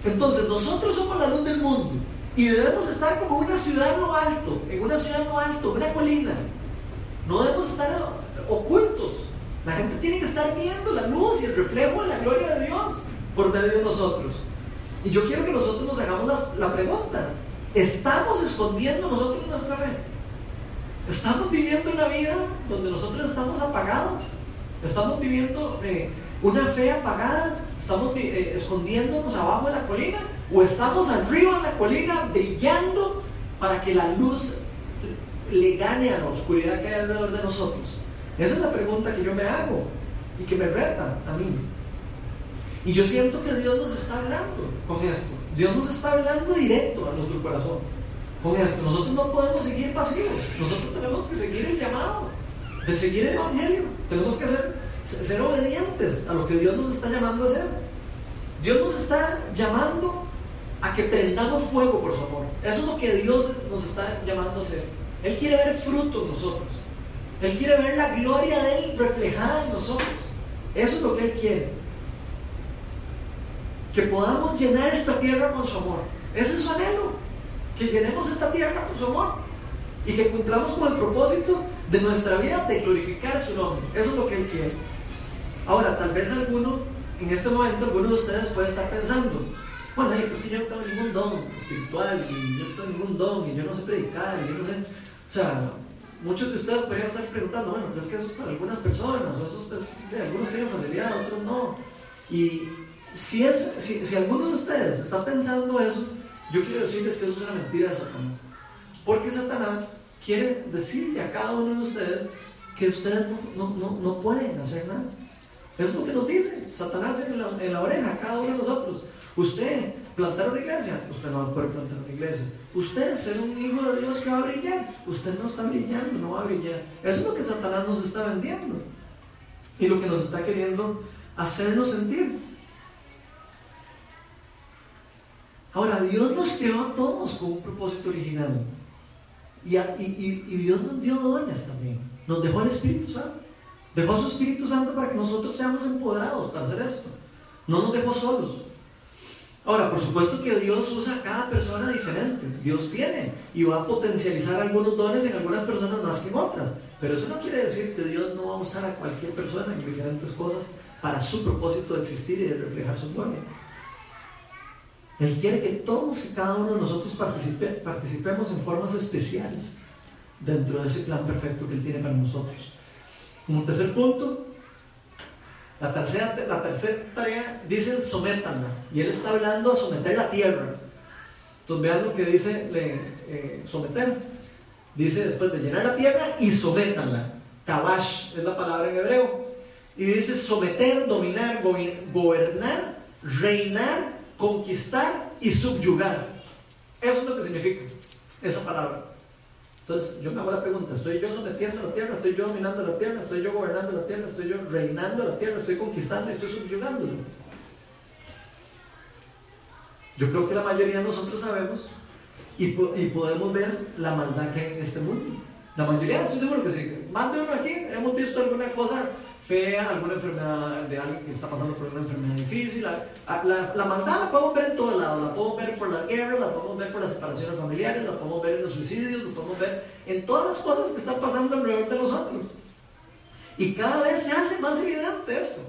Entonces nosotros somos la luz del mundo y debemos estar como una ciudad en lo alto, en una ciudad en lo alto, una colina. No debemos estar ocultos. La gente tiene que estar viendo la luz y el reflejo de la gloria de Dios por medio de nosotros. Y yo quiero que nosotros nos hagamos la, pregunta, ¿estamos escondiendo nosotros nuestra fe? ¿Estamos viviendo una vida donde nosotros estamos apagados? ¿Estamos viviendo eh, una fe apagada? ¿Estamos eh, escondiéndonos abajo de la colina? ¿O estamos arriba en la colina brillando para que la luz le gane a la oscuridad que hay alrededor de nosotros? Esa es la pregunta que yo me hago y que me reta a mí. Y yo siento que Dios nos está hablando con esto. Dios nos está hablando directo a nuestro corazón Nosotros no podemos seguir pasivos. Nosotros tenemos que seguir el llamado de seguir el Evangelio. Tenemos que ser, ser obedientes a lo que Dios nos está llamando a hacer. Dios nos está llamando a que prendamos fuego por su amor. Eso es lo que Dios nos está llamando a hacer. Él quiere ver fruto en nosotros. Él quiere ver la gloria de Él reflejada en nosotros. Eso es lo que Él quiere. Que podamos llenar esta tierra con su amor. Ese es su anhelo. Que llenemos esta tierra con su amor. Y que cumplamos con el propósito de nuestra vida de glorificar su nombre. Eso es lo que Él quiere. Ahora, tal vez alguno, en este momento, alguno de ustedes puede estar pensando, bueno, es que yo no tengo ningún don espiritual, y yo no tengo ningún don, y yo no sé predicar, y yo no sé. O sea, muchos de ustedes podrían estar preguntando, bueno, pero es que eso es para algunas personas, o esos, pues, algunos tienen facilidad, otros no. Y si, es, si, si alguno de ustedes está pensando eso, yo quiero decirles que eso es una mentira de Satanás. Porque Satanás quiere decirle a cada uno de ustedes que ustedes no, no, no, no pueden hacer nada. Eso es lo que nos dice Satanás en la, en la oreja a cada uno de nosotros. Usted plantar una iglesia, usted no va a poder plantar una iglesia. Usted ser un hijo de Dios que va a brillar, usted no está brillando, no va a brillar. Eso es lo que Satanás nos está vendiendo y lo que nos está queriendo hacernos sentir. Ahora, Dios nos creó a todos con un propósito original. Y, Dios nos dio dones también. Nos dejó el Espíritu Santo. Dejó su Espíritu Santo para que nosotros seamos empoderados para hacer esto. No nos dejó solos. Ahora, por supuesto que Dios usa a cada persona diferente. Dios tiene y va a potencializar algunos dones en algunas personas más que en otras. Pero eso no quiere decir que Dios no va a usar a cualquier persona en diferentes cosas para su propósito de existir y de reflejar su gloria. Él quiere que todos y cada uno de nosotros participemos en formas especiales dentro de ese plan perfecto que Él tiene para nosotros. Como tercer punto, la tercera, la tercera tarea dice sométanla. Y él está hablando a someter la tierra. Entonces vean lo que dice eh, someter. Dice después de llenar la tierra y sométanla. Kabash es la palabra en hebreo. Y dice someter, dominar, gobernar, reinar, conquistar y subyugar. Eso es lo que significa esa palabra. Entonces yo me hago la pregunta, ¿estoy yo sometiendo la tierra? ¿Estoy yo dominando la tierra? ¿Estoy yo gobernando la tierra? ¿Estoy yo reinando la tierra? ¿Estoy conquistando? ¿Estoy subyugándola? Yo creo que la mayoría de nosotros sabemos y, y podemos ver la maldad que hay en este mundo. La mayoría, estoy seguro que sí. Más uno aquí hemos visto alguna cosa fea, alguna enfermedad de alguien que está pasando por una enfermedad difícil. La, la, maldad la podemos ver en todos lados. La podemos ver por las guerras, la podemos ver por las separaciones familiares, la podemos ver en los suicidios, la podemos ver en todas las cosas que están pasando alrededor de nosotros. Y cada vez se hace más evidente esto.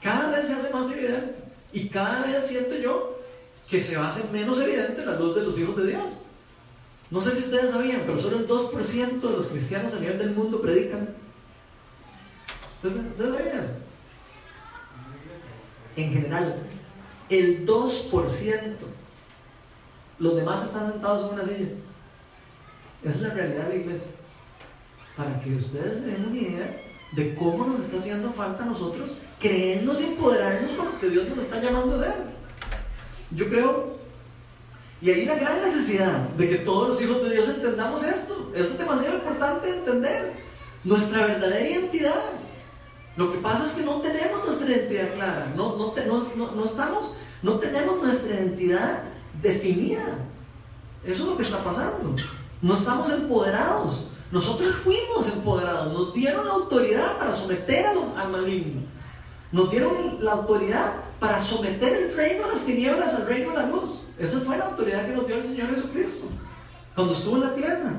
Cada vez se hace más evidente. Y cada vez siento yo que se hace menos evidente la luz de los hijos de Dios. No sé si ustedes sabían, pero solo el 2% de los cristianos a nivel del mundo predican. ¿Ustedes sabían eso? En general, el 2%. Los demás están sentados en una silla. Esa es la realidad de la iglesia. Para que ustedes se den una idea de cómo nos está haciendo falta a nosotros creernos y empoderarnos con lo que Dios nos está llamando a hacer. Yo creo, y ahí la gran necesidad de que todos los hijos de Dios entendamos esto. Eso es demasiado importante entender. Nuestra verdadera identidad. Lo que pasa es que no tenemos nuestra identidad clara. No, no, no, no estamos, no tenemos nuestra identidad definida. Eso es lo que está pasando. No estamos empoderados. Nosotros fuimos empoderados, nos dieron la autoridad para someter al maligno. Nos dieron la autoridad para someter el reino de las tinieblas al reino de la luz. Esa fue la autoridad que nos dio el Señor Jesucristo cuando estuvo en la tierra.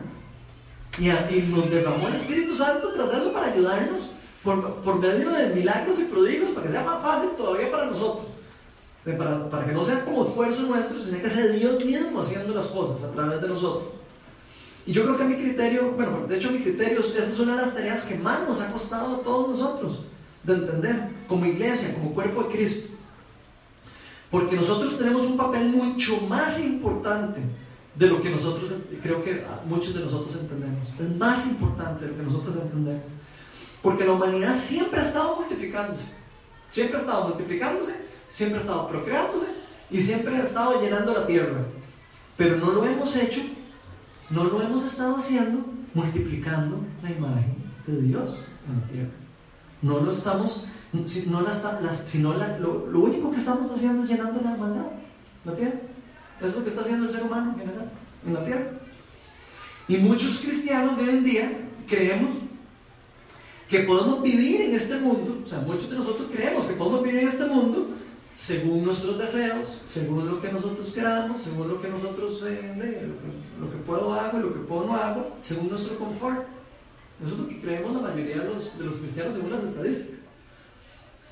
Y, nos derramó el Espíritu Santo tras de para ayudarnos por, medio de milagros y prodigios, para que sea más fácil todavía para nosotros. Para, que no sea como esfuerzo nuestro, sino que sea Dios mismo haciendo las cosas a través de nosotros. Y yo creo que mi criterio, bueno, de hecho mi criterio, esa es una de las tareas que más nos ha costado a todos nosotros de entender como iglesia, como cuerpo de Cristo. Porque nosotros tenemos un papel mucho más importante de lo que nosotros, creo que muchos de nosotros entendemos. Es más importante de lo que nosotros entendemos. Porque la humanidad siempre ha estado multiplicándose. Siempre ha estado multiplicándose, siempre ha estado procreándose y siempre ha estado llenando la tierra. Pero no lo hemos hecho no lo hemos estado haciendo multiplicando la imagen de Dios en la tierra. No lo estamos, no la, sino lo, único que estamos haciendo es llenando la maldad, la tierra. Es lo que está haciendo el ser humano en general, en la tierra. Y muchos cristianos de hoy en día creemos que podemos vivir en este mundo, o sea, muchos de nosotros creemos que podemos vivir en este mundo según nuestros deseos, según lo que nosotros queramos, según lo que nosotros, eh, lo, que, puedo hago y lo que puedo no hago, según nuestro confort. Eso es lo que creemos la mayoría de los, de los cristianos según las estadísticas.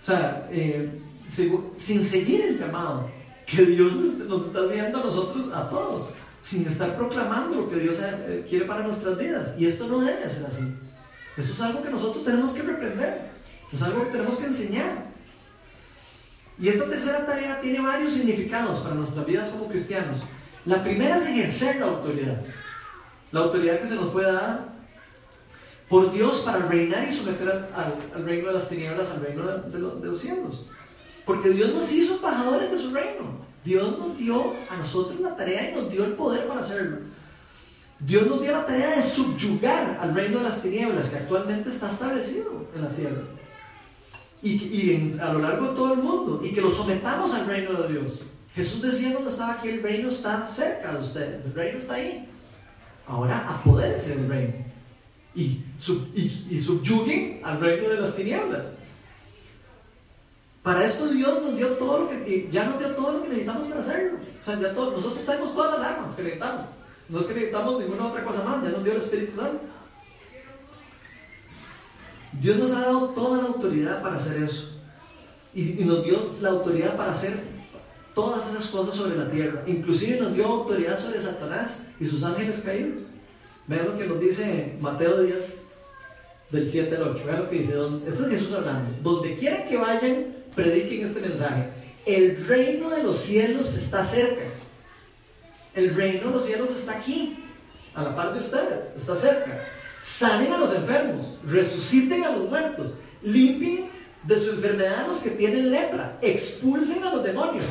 O sea, eh, sin seguir el llamado que Dios nos está haciendo a nosotros, a todos, sin estar proclamando lo que Dios eh, quiere para nuestras vidas. Y esto no debe ser así. Esto es algo que nosotros tenemos que reprender, es algo que tenemos que enseñar. Y esta tercera tarea tiene varios significados para nuestras vidas como cristianos. La primera es ejercer la autoridad. La autoridad que se nos fue dada por Dios para reinar y someter al, reino de las tinieblas, al reino de, los, cielos. Porque Dios nos hizo embajadores de su reino. Dios nos dio a nosotros la tarea y nos dio el poder para hacerlo. Dios nos dio la tarea de subyugar al reino de las tinieblas que actualmente está establecido en la tierra y, a lo largo de todo el mundo y que lo sometamos al reino de Dios. Jesús decía cuando estaba aquí, el reino está cerca de ustedes, el reino está ahí. Ahora apodérense del reino y, y, subyuguen al reino de las tinieblas. Para esto Dios nos dio todo lo que, ya nos dio todo lo que necesitamos para hacerlo. O sea, nosotros tenemos todas las armas que necesitamos. No es que necesitamos ninguna otra cosa más, ya nos dio el Espíritu Santo. Dios nos ha dado toda la autoridad para hacer eso. Y, nos dio la autoridad para hacer todas esas cosas sobre la tierra. Inclusive nos dio autoridad sobre Satanás y sus ángeles caídos. Vean lo que nos dice Mateo 10, del 7 al 8. Vean lo que dice. Este es Jesús hablando. Donde quiera que vayan, prediquen este mensaje. El reino de los cielos está cerca. El reino de los cielos está aquí, a la par de ustedes, está cerca sanen a los enfermos, resuciten a los muertos, limpien de su enfermedad a los que tienen lepra, expulsen a los demonios.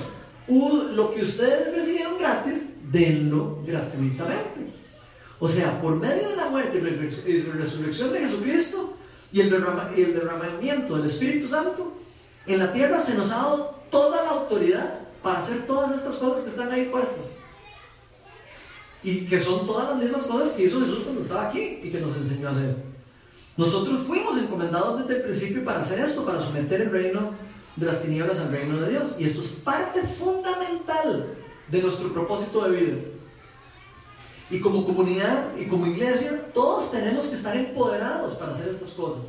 Lo que ustedes recibieron gratis, denlo gratuitamente. O sea, por medio de la muerte y resurrección de Jesucristo y el, el derramamiento del Espíritu Santo, en la tierra se nos ha dado toda la autoridad para hacer todas estas cosas que están ahí puestas. Y que son todas las mismas cosas que hizo Jesús cuando estaba aquí y que nos enseñó a hacer. Nosotros fuimos encomendados desde el principio para hacer esto, para someter el reino de las tinieblas al reino de Dios. Y esto es parte fundamental de nuestro propósito de vida. Y como comunidad y como iglesia, todos tenemos que estar empoderados para hacer estas cosas.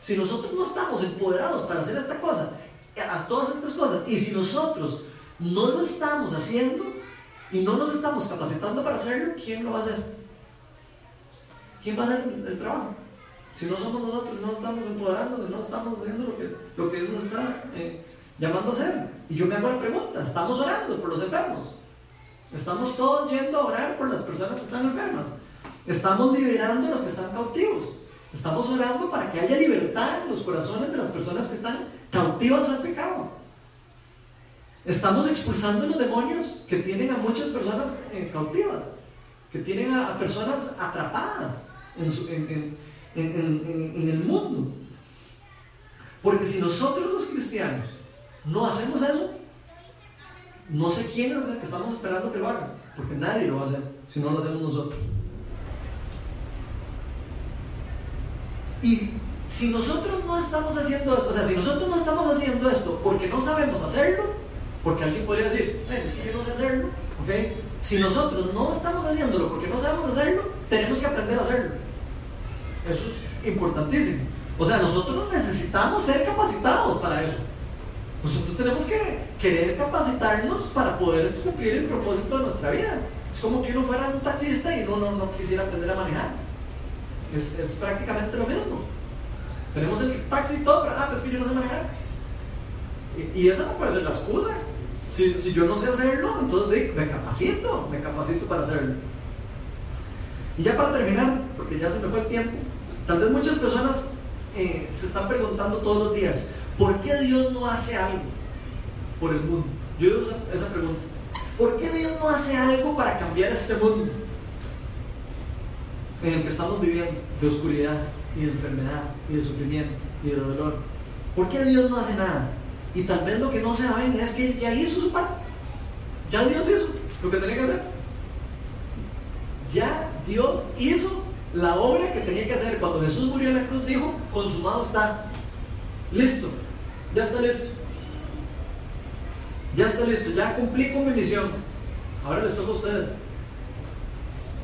Si nosotros no estamos empoderados para hacer esta cosa, todas estas cosas, y si nosotros no lo estamos haciendo y no nos estamos capacitando para hacerlo, ¿quién lo va a hacer? ¿Quién va a hacer el trabajo? Si no somos nosotros, no estamos empoderando, no estamos haciendo lo que, lo que Dios nos está eh, llamando a hacer. Y yo me hago la pregunta, ¿estamos orando por los enfermos? Estamos todos yendo a orar por las personas que están enfermas. Estamos liberando a los que están cautivos. Estamos orando para que haya libertad en los corazones de las personas que están cautivas al pecado. Estamos expulsando los demonios que tienen a muchas personas eh, cautivas, que tienen a, personas atrapadas en, en el mundo. Porque si nosotros los cristianos no hacemos eso, no sé quién es el que estamos esperando que lo haga, porque nadie lo va a hacer si no lo hacemos nosotros. Y si nosotros no estamos haciendo esto, o sea, si nosotros no estamos haciendo esto porque no sabemos hacerlo, porque alguien podría decir, es que yo no sé hacerlo, ¿ok? Si nosotros no estamos haciéndolo porque no sabemos hacerlo, tenemos que aprender a hacerlo. Eso es importantísimo. O sea, nosotros necesitamos ser capacitados para eso. Nosotros tenemos que querer capacitarnos para poder cumplir el propósito de nuestra vida. Es como que uno fuera un taxista y uno no, quisiera aprender a manejar. Es, es, prácticamente lo mismo. Tenemos el taxi y todo, pero ah, es que yo no sé manejar. Y, y esa no puede ser la excusa. Si, yo no sé hacerlo, entonces me capacito, me capacito para hacerlo. Y ya para terminar, porque ya se me fue el tiempo, tal vez muchas personas eh, se están preguntando todos los días, ¿Por qué Dios no hace algo por el mundo? Yo digo esa, pregunta. ¿Por qué Dios no hace algo para cambiar este mundo en el que estamos viviendo de oscuridad y de enfermedad y de sufrimiento y de dolor? ¿Por qué Dios no hace nada? Y tal vez lo que no saben es que ya hizo su parte. Ya Dios hizo lo que tenía que hacer. Ya Dios hizo la obra que tenía que hacer. Cuando Jesús murió en la cruz dijo, consumado está. Listo. Ya está listo. Ya está listo, ya cumplí con mi misión. Ahora les toca a ustedes.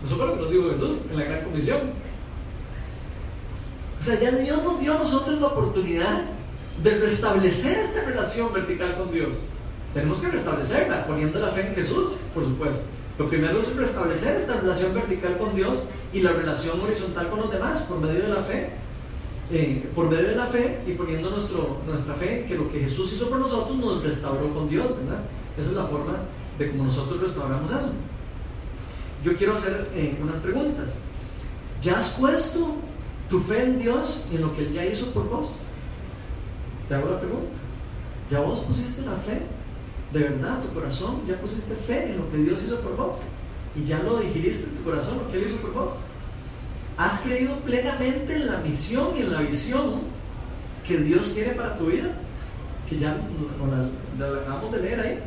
Eso fue lo que nos dijo Jesús en la gran comisión. O sea, ya Dios nos dio a nosotros la oportunidad de restablecer esta relación vertical con Dios. Tenemos que restablecerla poniendo la fe en Jesús, por supuesto. Lo primero es restablecer esta relación vertical con Dios y la relación horizontal con los demás por medio de la fe eh, por medio de la fe y poniendo nuestro, nuestra fe que lo que Jesús hizo por nosotros nos restauró con Dios, ¿verdad? Esa es la forma de cómo nosotros restauramos eso. Yo quiero hacer eh, unas preguntas. ¿Ya has puesto tu fe en Dios y en lo que Él ya hizo por vos? Te hago la pregunta. ¿Ya vos pusiste la fe? De verdad, tu corazón, ya pusiste fe en lo que Dios hizo por vos. Y ya lo digiriste en tu corazón, lo que Él hizo por vos. ¿Has creído plenamente en la misión y en la visión que Dios tiene para tu vida? Que ya la, acabamos de leer ahí.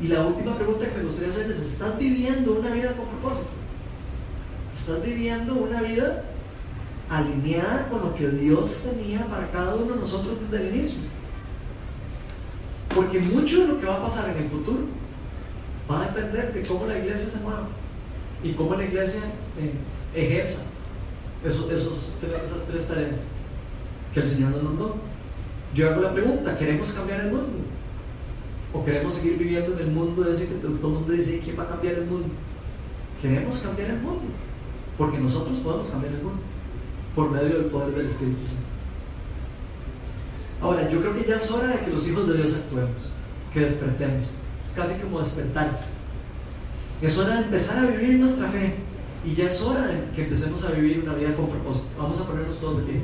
Y la última pregunta que me gustaría hacer es, ¿estás viviendo una vida con propósito? ¿Estás viviendo una vida alineada con lo que Dios tenía para cada uno de nosotros desde el inicio? Porque mucho de lo que va a pasar en el futuro va a depender de cómo la iglesia se mueva y cómo la iglesia... Eh, ejerza esos, esos, esas tres tareas que el Señor nos mandó. Yo hago la pregunta, ¿queremos cambiar el mundo? ¿O queremos seguir viviendo en el mundo ese que todo el mundo dice, ¿quién va a cambiar el mundo? Queremos cambiar el mundo, porque nosotros podemos cambiar el mundo, por medio del poder del Espíritu Santo. Ahora, yo creo que ya es hora de que los hijos de Dios actuemos, que despertemos. Es casi como despertarse. Es hora de empezar a vivir nuestra fe y ya es hora de que empecemos a vivir una vida con propósito. Vamos a ponernos todos de pie.